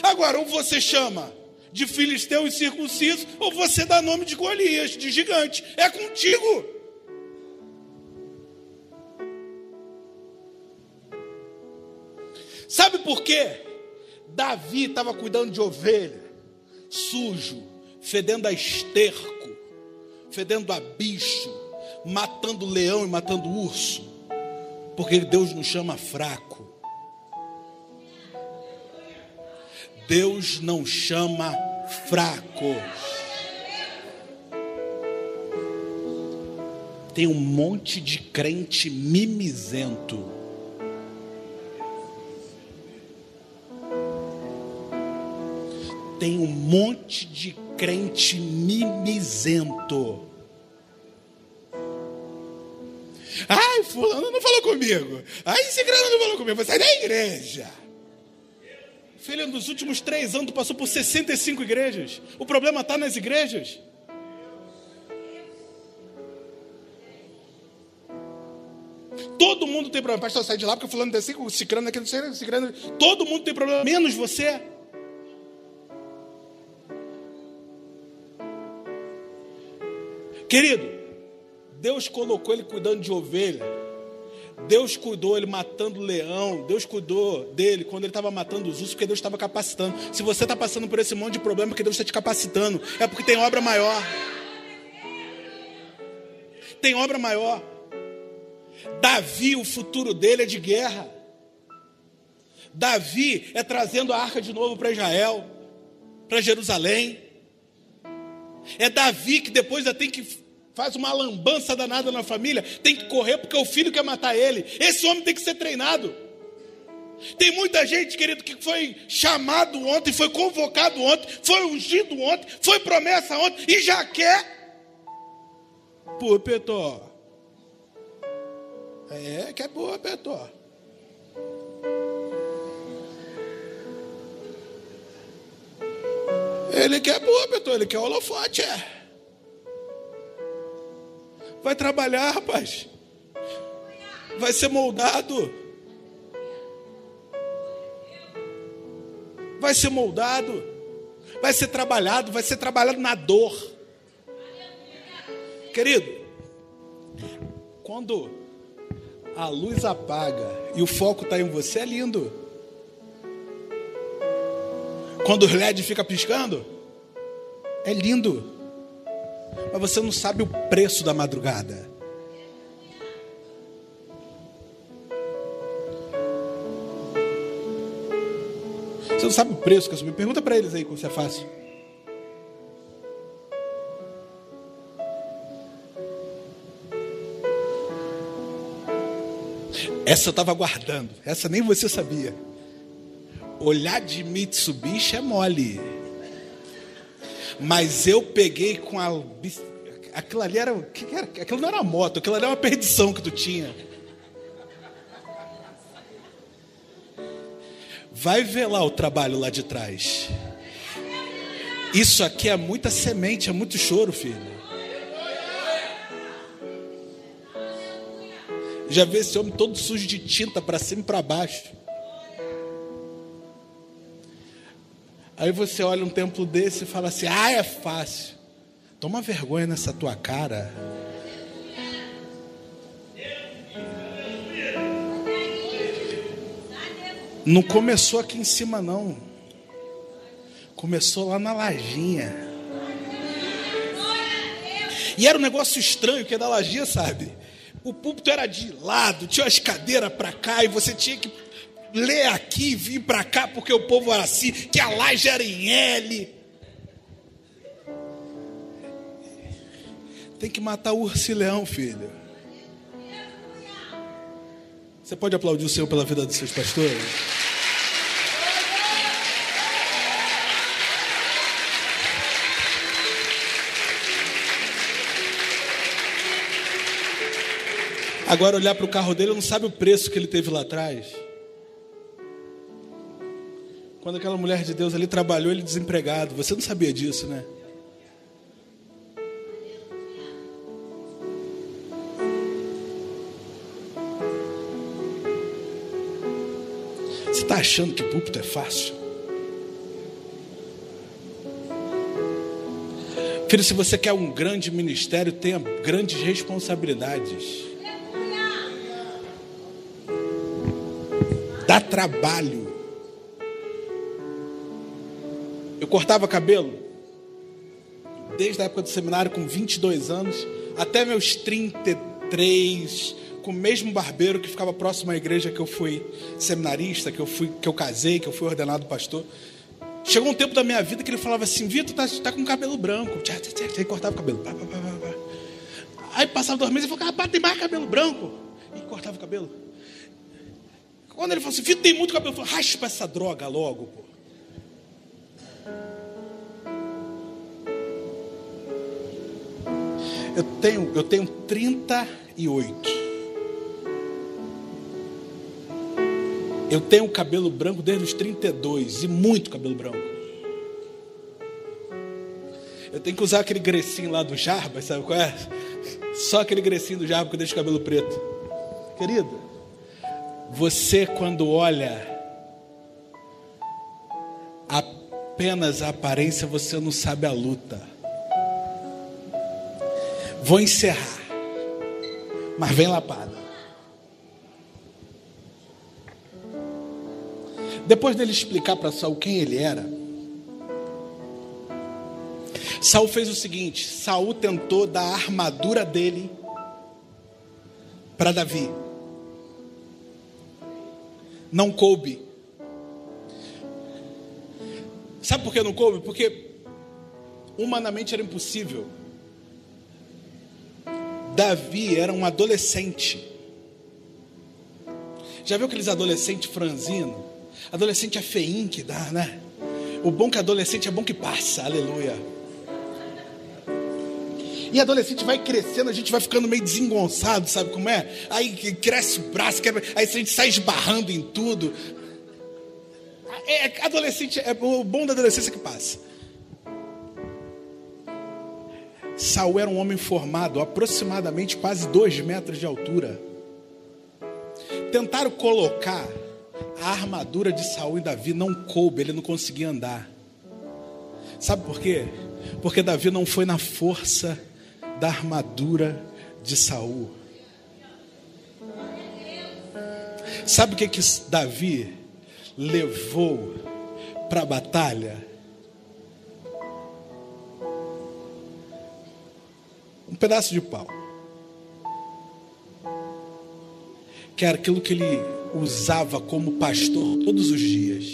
Agora, ou você chama de filisteu e circunciso, ou você dá nome de Golias, de gigante. É contigo. Sabe por quê? Davi estava cuidando de ovelha, sujo, fedendo a esterco, fedendo a bicho, matando leão e matando urso, porque Deus nos chama fraco. Deus não chama fraco. Tem um monte de crente mimizento tem um monte de crente mimizento. Ai, fulano não falou comigo. Ai, grana não falou comigo. Você é da igreja. Filho, nos últimos três anos passou por 65 igrejas. O problema está nas igrejas. Todo mundo tem problema. Pastor, sai de lá porque fulano desse, o cicrano aqui, o cicrano. Todo mundo tem problema, menos você. Querido, Deus colocou ele cuidando de ovelha. Deus cuidou ele matando leão. Deus cuidou dele quando ele estava matando os ursos, porque Deus estava capacitando. Se você está passando por esse monte de problema, é porque Deus está te capacitando. É porque tem obra maior. Tem obra maior. Davi, o futuro dele é de guerra. Davi é trazendo a arca de novo para Israel, para Jerusalém. É Davi que depois já tem que faz uma lambança danada na família, tem que correr porque o filho quer matar ele. Esse homem tem que ser treinado. Tem muita gente, querido, que foi chamado ontem, foi convocado ontem, foi ungido ontem, foi promessa ontem e já quer. Pô, Petó. É, que é boa, Petó. Ele quer boa, Petó, ele quer holofote, é. Vai trabalhar, rapaz. Vai ser moldado. Vai ser moldado. Vai ser trabalhado, vai ser trabalhado na dor. Querido, quando a luz apaga e o foco está em você, é lindo. Quando o LED fica piscando, é lindo. Mas você não sabe o preço da madrugada. Você não sabe o preço que eu subi. Pergunta para eles aí como isso é fácil. Essa eu estava guardando. Essa nem você sabia. Olhar de Mitsubishi é mole. Mas eu peguei com a. Aquilo ali era. Aquilo não era moto, aquilo ali era uma perdição que tu tinha. Vai ver lá o trabalho lá de trás. Isso aqui é muita semente, é muito choro, filho. Já vê esse homem todo sujo de tinta para cima e para baixo. Aí você olha um templo desse e fala assim: ah, é fácil. Toma vergonha nessa tua cara. Não começou aqui em cima, não. Começou lá na lajinha. E era um negócio estranho, que é da lajinha, sabe? O púlpito era de lado, tinha as cadeiras para cá, e você tinha que ler aqui e vir para cá, porque o povo era assim, que a laje era em L. Tem que matar o urso e leão, filho. Você pode aplaudir o Senhor pela vida dos seus pastores? Agora olhar para o carro dele, não sabe o preço que ele teve lá atrás. Quando aquela mulher de Deus ali trabalhou, ele desempregado. Você não sabia disso, né? Você está achando que púlpito é fácil? Filho, se você quer um grande ministério, tenha grandes responsabilidades. Dá trabalho. Eu cortava cabelo desde a época do seminário com 22 anos até meus 33, com o mesmo barbeiro que ficava próximo à igreja que eu fui seminarista, que eu fui, que eu casei, que eu fui ordenado pastor. Chegou um tempo da minha vida que ele falava assim: Vitor, tá, tá com cabelo branco. Aí cortava o cabelo. Aí passava dois meses e falava: Rapaz, tem mais cabelo branco. E cortava o cabelo. Quando ele falou assim: Vitor, tem muito cabelo. Eu falei: Raspa essa droga logo, pô. Eu tenho, eu tenho 38. Eu tenho cabelo branco desde os 32 e muito cabelo branco. Eu tenho que usar aquele grecinho lá do Jarba, sabe qual é? Só aquele grecinho do Jarba que eu deixo o cabelo preto. Querido, você quando olha apenas a aparência, você não sabe a luta. Vou encerrar. Mas vem lapada. Depois dele explicar para Saul quem ele era, Saul fez o seguinte: Saul tentou dar a armadura dele para Davi. Não coube. Sabe por que não coube? Porque humanamente era impossível. Davi era um adolescente. Já viu aqueles adolescentes franzino? Adolescente é feinho que dá, né? O bom que adolescente é bom que passa, aleluia. E adolescente vai crescendo, a gente vai ficando meio desengonçado, sabe como é? Aí cresce o braço, quebra, aí a gente sai esbarrando em tudo. É, é adolescente, é o bom da adolescência que passa. Saul era um homem formado, aproximadamente quase dois metros de altura. Tentaram colocar a armadura de Saul e Davi, não coube, ele não conseguia andar. Sabe por quê? Porque Davi não foi na força da armadura de Saul. Sabe o que que Davi levou para a batalha? Um pedaço de pau. Que era aquilo que ele usava como pastor todos os dias.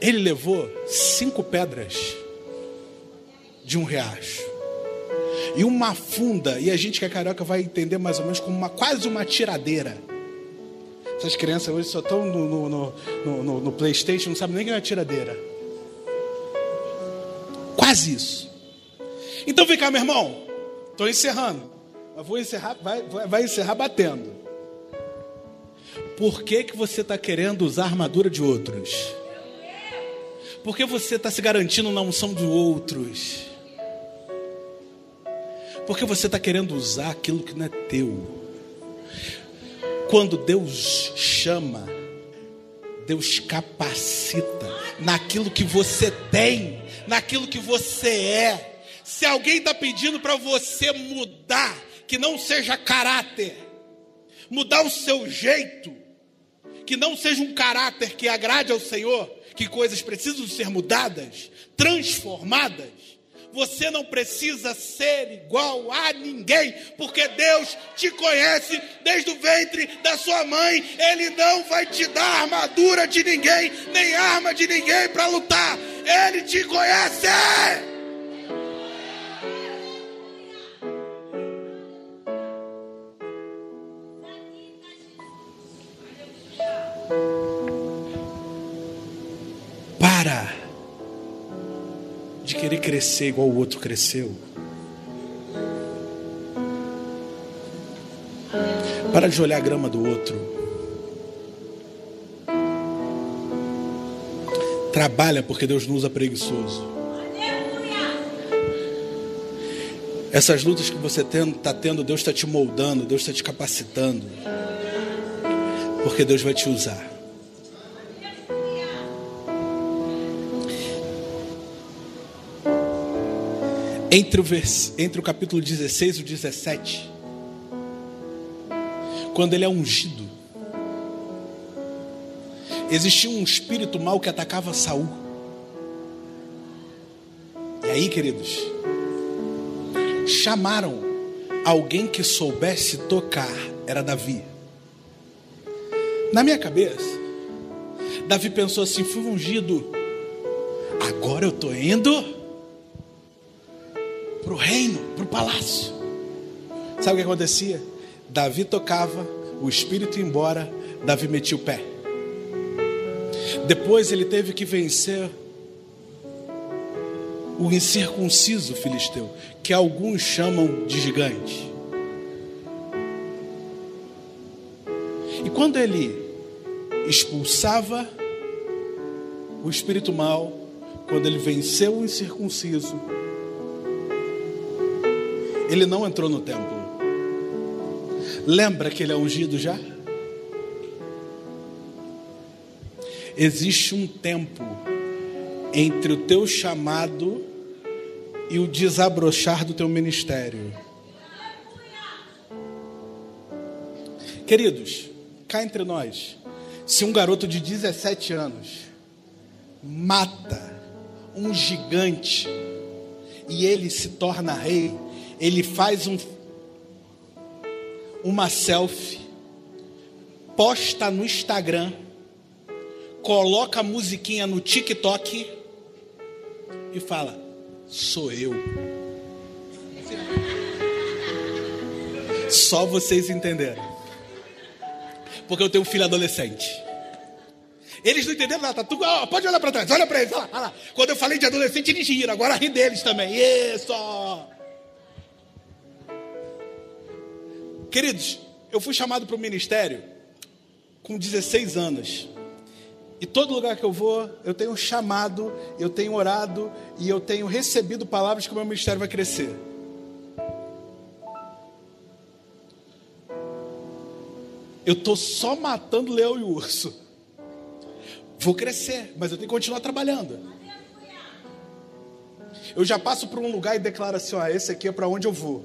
Ele levou cinco pedras de um riacho e uma funda, e a gente que é carioca vai entender mais ou menos como uma, quase uma tiradeira. Essas crianças hoje só estão no, no, no, no, Playstation, não sabem nem que é uma tiradeira. Quase isso. Então vem cá, meu irmão. Estou encerrando. Mas vou encerrar, vai, vai encerrar batendo. Por que, que você está querendo usar a armadura de outros? Por que você está se garantindo na unção de outros? Por que você está querendo usar aquilo que não é teu? Quando Deus chama, Deus capacita naquilo que você tem, naquilo que você é. Se alguém está pedindo para você mudar, que não seja caráter, mudar o seu jeito, que não seja um caráter que agrade ao Senhor, que coisas precisam ser mudadas, transformadas. Você não precisa ser igual a ninguém, porque Deus te conhece desde o ventre da sua mãe. Ele não vai te dar armadura de ninguém, nem arma de ninguém para lutar. Ele te conhece. Querer crescer igual o outro cresceu. Para de olhar a grama do outro. Trabalha porque Deus não usa preguiçoso. Essas lutas que você está tendo, Deus está te moldando, Deus está te capacitando. Porque Deus vai te usar. Entre o, vers... Entre o capítulo 16 e o 17, quando ele é ungido, existia um espírito mau que atacava Saul. E aí, queridos, chamaram alguém que soubesse tocar, era Davi. Na minha cabeça, Davi pensou assim: fui ungido, agora eu estou indo para o reino, para o palácio. Sabe o que acontecia? Davi tocava, o espírito ia embora, Davi metia o pé. Depois ele teve que vencer o incircunciso filisteu, que alguns chamam de gigante. E quando ele expulsava o espírito mal, quando ele venceu o incircunciso, ele não entrou no templo. Lembra que ele é ungido já? Existe um tempo entre o teu chamado e o desabrochar do teu ministério. Queridos, cá entre nós, se um garoto de 17 anos mata um gigante e ele se torna rei, ele faz um, uma selfie, posta no Instagram, coloca a musiquinha no TikTok e fala: Sou eu. Só vocês entenderam. Porque eu tenho um filho adolescente. Eles não entenderam nada. Tá tudo, ó, pode olhar para trás, olha para eles. Olha. Quando eu falei de adolescente, eles riram. Agora ri deles também. Isso! Queridos, eu fui chamado para o ministério com 16 anos. E todo lugar que eu vou, eu tenho chamado, eu tenho orado e eu tenho recebido palavras que o meu ministério vai crescer. Eu estou só matando leão e urso. Vou crescer, mas eu tenho que continuar trabalhando. Eu já passo por um lugar e declaro assim: ó, esse aqui é para onde eu vou.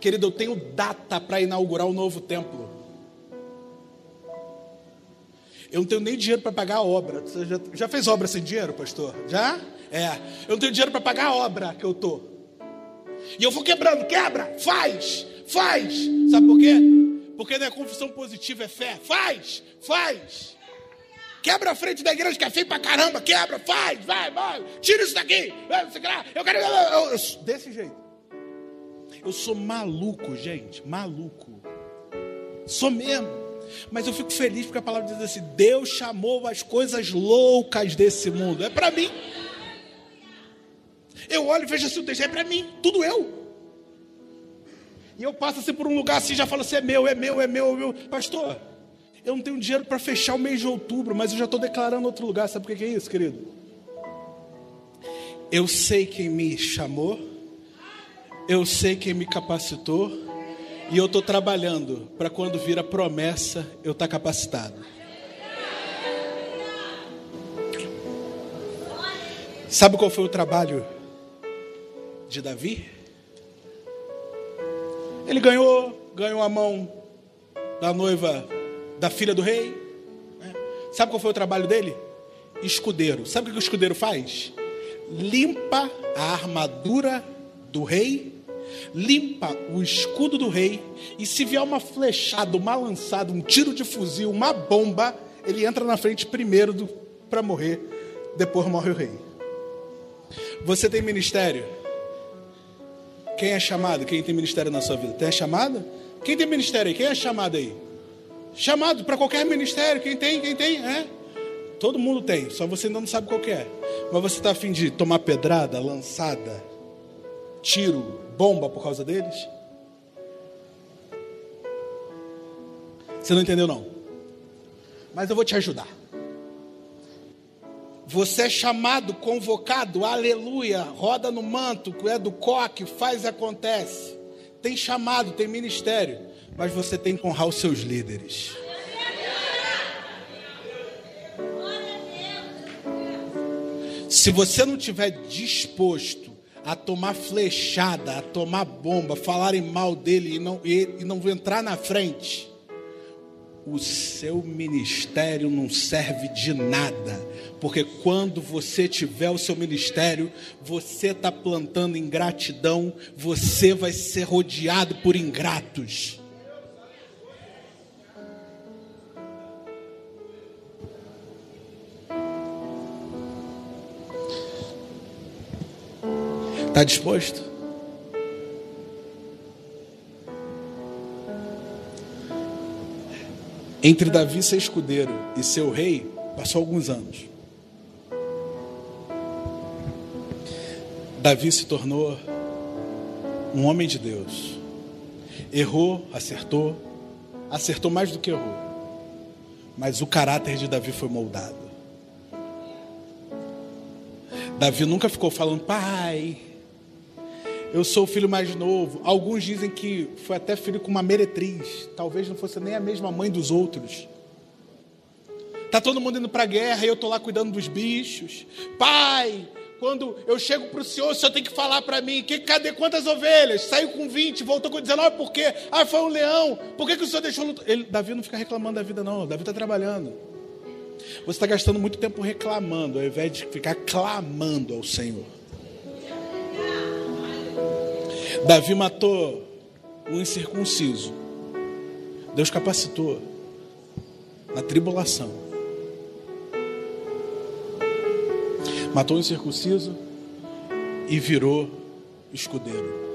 Querido, eu tenho data para inaugurar o um novo templo. Eu não tenho nem dinheiro para pagar a obra. Você já, já, fez obra sem dinheiro, pastor? Já? É. Eu não tenho dinheiro para pagar a obra que eu tô. E eu vou quebrando, quebra, faz, faz. Sabe por quê? Porque não é confissão positiva, é fé. Faz, faz. Quebra a frente da igreja que é feio pra caramba, quebra, faz, vai, vai, tira isso daqui. Eu quero. Eu, desse jeito. Eu sou maluco, gente, maluco. Sou mesmo. Mas eu fico feliz porque a palavra diz assim: Deus chamou as coisas loucas desse mundo. É para mim. Eu olho e vejo assim, o texto é para mim, tudo eu. E eu passo assim por um lugar assim, já falo assim: é meu, é meu, é meu, é meu. Pastor, eu não tenho dinheiro para fechar o mês de outubro, mas eu já estou declarando outro lugar. Sabe por que é isso, querido? Eu sei quem me chamou, eu sei quem me capacitou, e eu estou trabalhando para quando vir a promessa, eu estar tá capacitado. Sabe qual foi o trabalho de Davi? Ele ganhou, ganhou a mão da noiva da filha do rei. Né? Sabe qual foi o trabalho dele? Escudeiro. Sabe o que o escudeiro faz? Limpa a armadura do rei, limpa o escudo do rei, e se vier uma flechada, uma lançada, um tiro de fuzil, uma bomba, ele entra na frente primeiro para morrer, depois morre o rei. Você tem ministério? Quem é chamado? Quem tem ministério na sua vida? Tem a chamada? Quem tem ministério aí? Quem é chamado aí? Chamado para qualquer ministério. Quem tem, quem tem, é. Todo mundo tem, só você ainda não sabe qual é. Mas você está afim de tomar pedrada, lançada, tiro, bomba por causa deles? Você não entendeu, não? Mas eu vou te ajudar. Você é chamado, convocado, aleluia, roda no manto, é do coque, faz e acontece. Tem chamado, tem ministério mas você tem que honrar os seus líderes. Se você não tiver disposto a tomar flechada, a tomar bomba, falarem mal dele e não, e, e não entrar na frente, o seu ministério não serve de nada, porque quando você tiver o seu ministério, você está plantando ingratidão, você vai ser rodeado por ingratos. Está disposto? Entre Davi, seu escudeiro, e seu rei, passou alguns anos. Davi se tornou um homem de Deus. Errou, acertou, acertou mais do que errou. Mas o caráter de Davi foi moldado. Davi nunca ficou falando, pai, eu sou o filho mais novo. Alguns dizem que foi até filho com uma meretriz. Talvez não fosse nem a mesma mãe dos outros. Tá todo mundo indo para a guerra e eu tô lá cuidando dos bichos. Pai, quando eu chego para o senhor, o senhor tem que falar para mim: que, cadê quantas ovelhas? Saiu com 20, voltou com 19, por quê? Ah, foi um leão. Por que, que o senhor deixou. Ele, Davi não fica reclamando da vida, não. Davi está trabalhando. Você está gastando muito tempo reclamando, ao invés de ficar clamando ao Senhor. Davi matou um incircunciso. Deus capacitou na tribulação. Matou um incircunciso e virou escudeiro.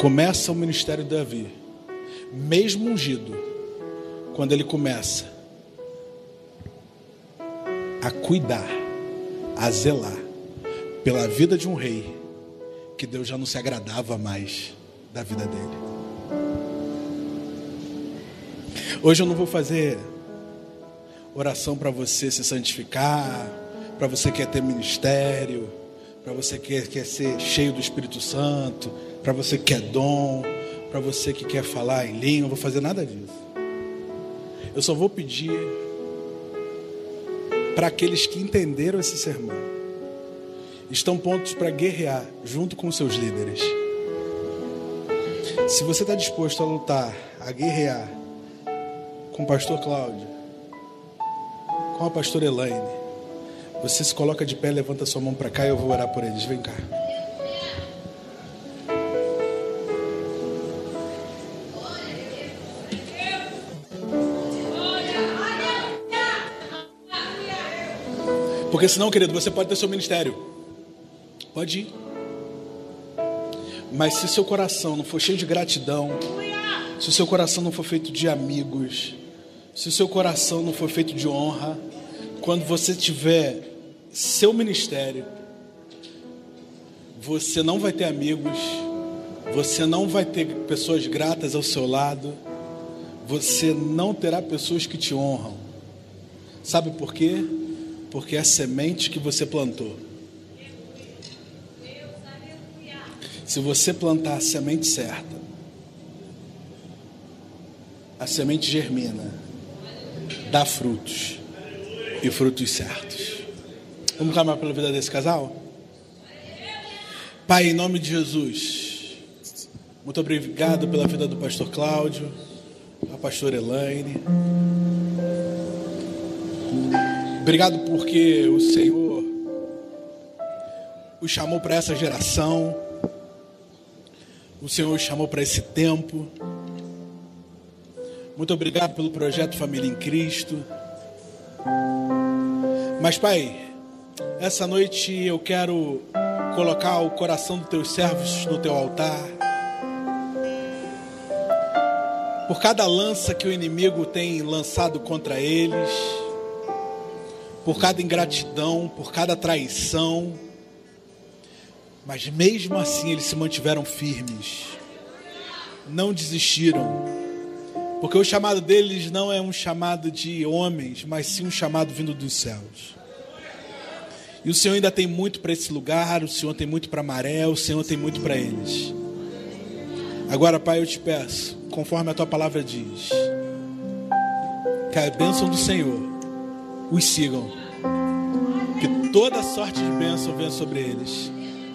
Começa o ministério de Davi, mesmo ungido, quando ele começa a cuidar, a zelar pela vida de um rei que Deus já não se agradava mais da vida dele. Hoje eu não vou fazer oração para você se santificar, para você que quer ter ministério, para você que quer, ser cheio do Espírito Santo, para você que quer dom, para você que quer falar em língua, não vou fazer nada disso. Eu só vou pedir para aqueles que entenderam esse sermão, estão prontos para guerrear junto com seus líderes. Se você está disposto a lutar, a guerrear com o pastor Cláudio, com a pastora Elaine, você se coloca de pé, levanta sua mão para cá e eu vou orar por eles. Vem cá. Porque senão, querido, você pode ter seu ministério. Pode ir. Mas se seu coração não for cheio de gratidão, se o seu coração não for feito de amigos, se o seu coração não for feito de honra, quando você tiver seu ministério, você não vai ter amigos, você não vai ter pessoas gratas ao seu lado, você não terá pessoas que te honram. Sabe por quê? Porque é a semente que você plantou. Se você plantar a semente certa, a semente germina, dá frutos e frutos certos. Vamos clamar pela vida desse casal? Pai, em nome de Jesus, muito obrigado pela vida do pastor Cláudio, a pastora Elaine. Obrigado porque o Senhor o chamou para essa geração, o Senhor chamou para esse tempo. Muito obrigado pelo projeto Família em Cristo. Mas, Pai, essa noite eu quero colocar o coração dos teus servos no teu altar. Por cada lança que o inimigo tem lançado contra eles, por cada ingratidão, por cada traição, mas mesmo assim eles se mantiveram firmes, não desistiram, porque o chamado deles não é um chamado de homens, mas sim um chamado vindo dos céus. E o Senhor ainda tem muito para esse lugar, o Senhor tem muito para Maré, o Senhor tem muito para eles. Agora, Pai, eu te peço, conforme a tua palavra diz, que a bênção do Senhor os sigam, que toda sorte de bênção venha sobre eles.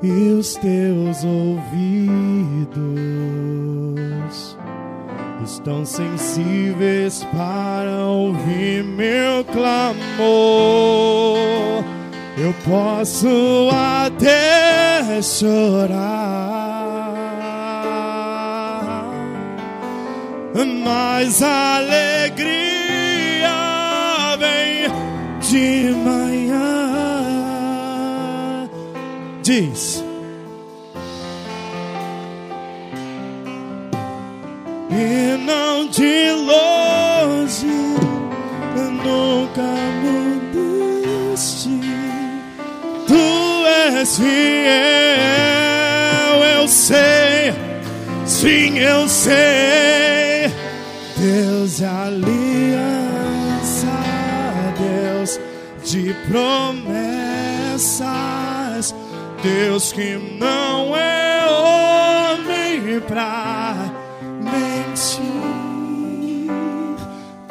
E os teus ouvidos estão sensíveis para ouvir meu clamor. Eu posso até chorar, mas a alegria vem de manhã. diz: E não de longe nunca me deste. tu és fiel, eu sei, sim, eu sei, Deus é aliança, Deus de promessa. Deus que não é homem pra mentir,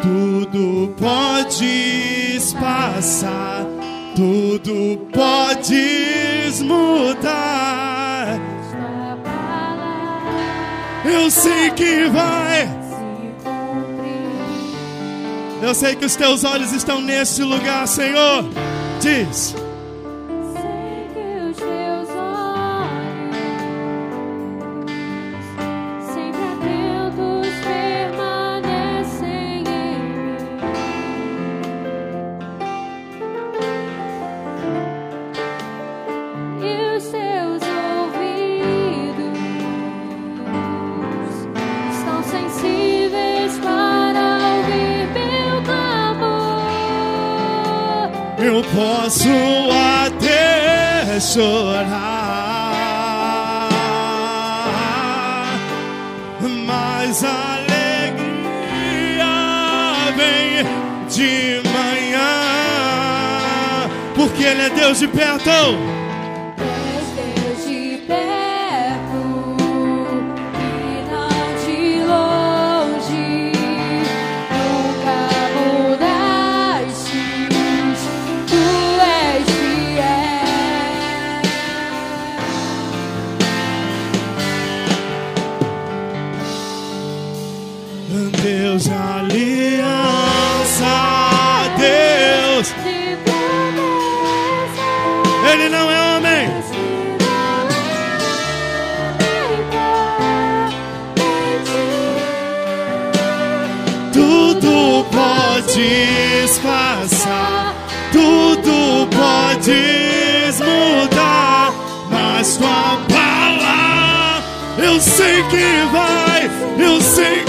tudo pode passar, tudo pode mudar. Eu sei que vai. Eu sei que os teus olhos estão neste lugar, Senhor. Diz. chorar, mas alegria vem de manhã, porque Ele é Deus de perto. que vai, eu sei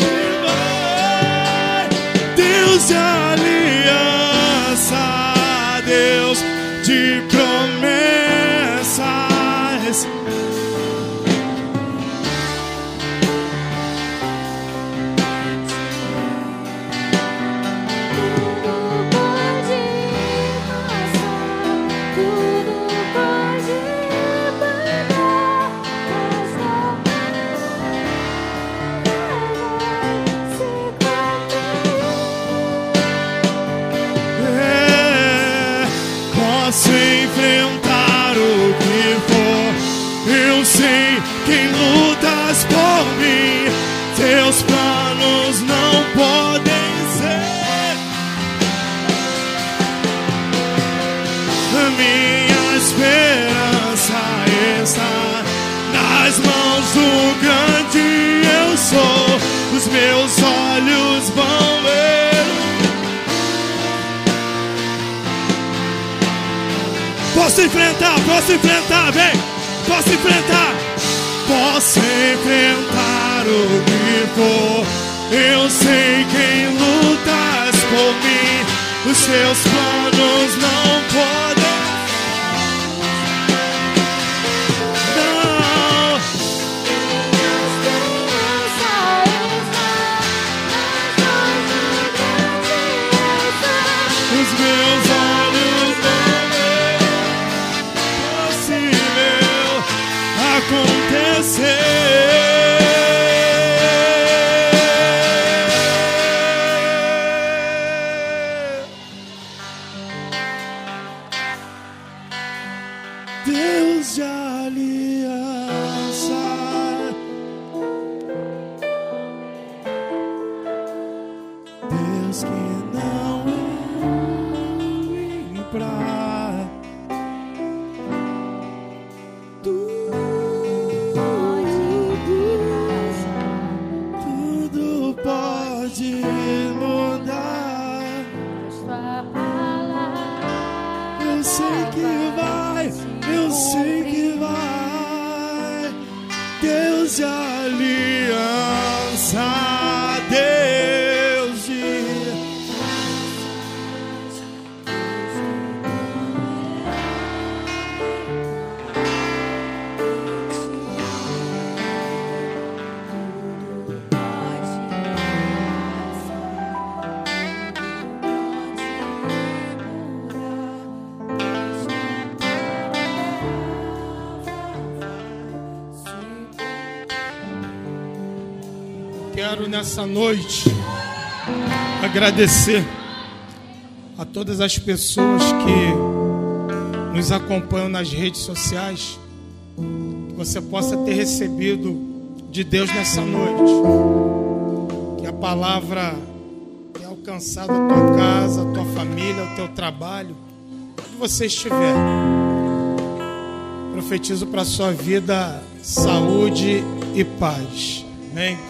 nessa noite agradecer a todas as pessoas que nos acompanham nas redes sociais. Que você possa ter recebido de Deus nessa noite. Que a palavra tenha alcançado a tua casa, a tua família, o teu trabalho, onde você estiver. Profetizo para a sua vida saúde e paz. Amém.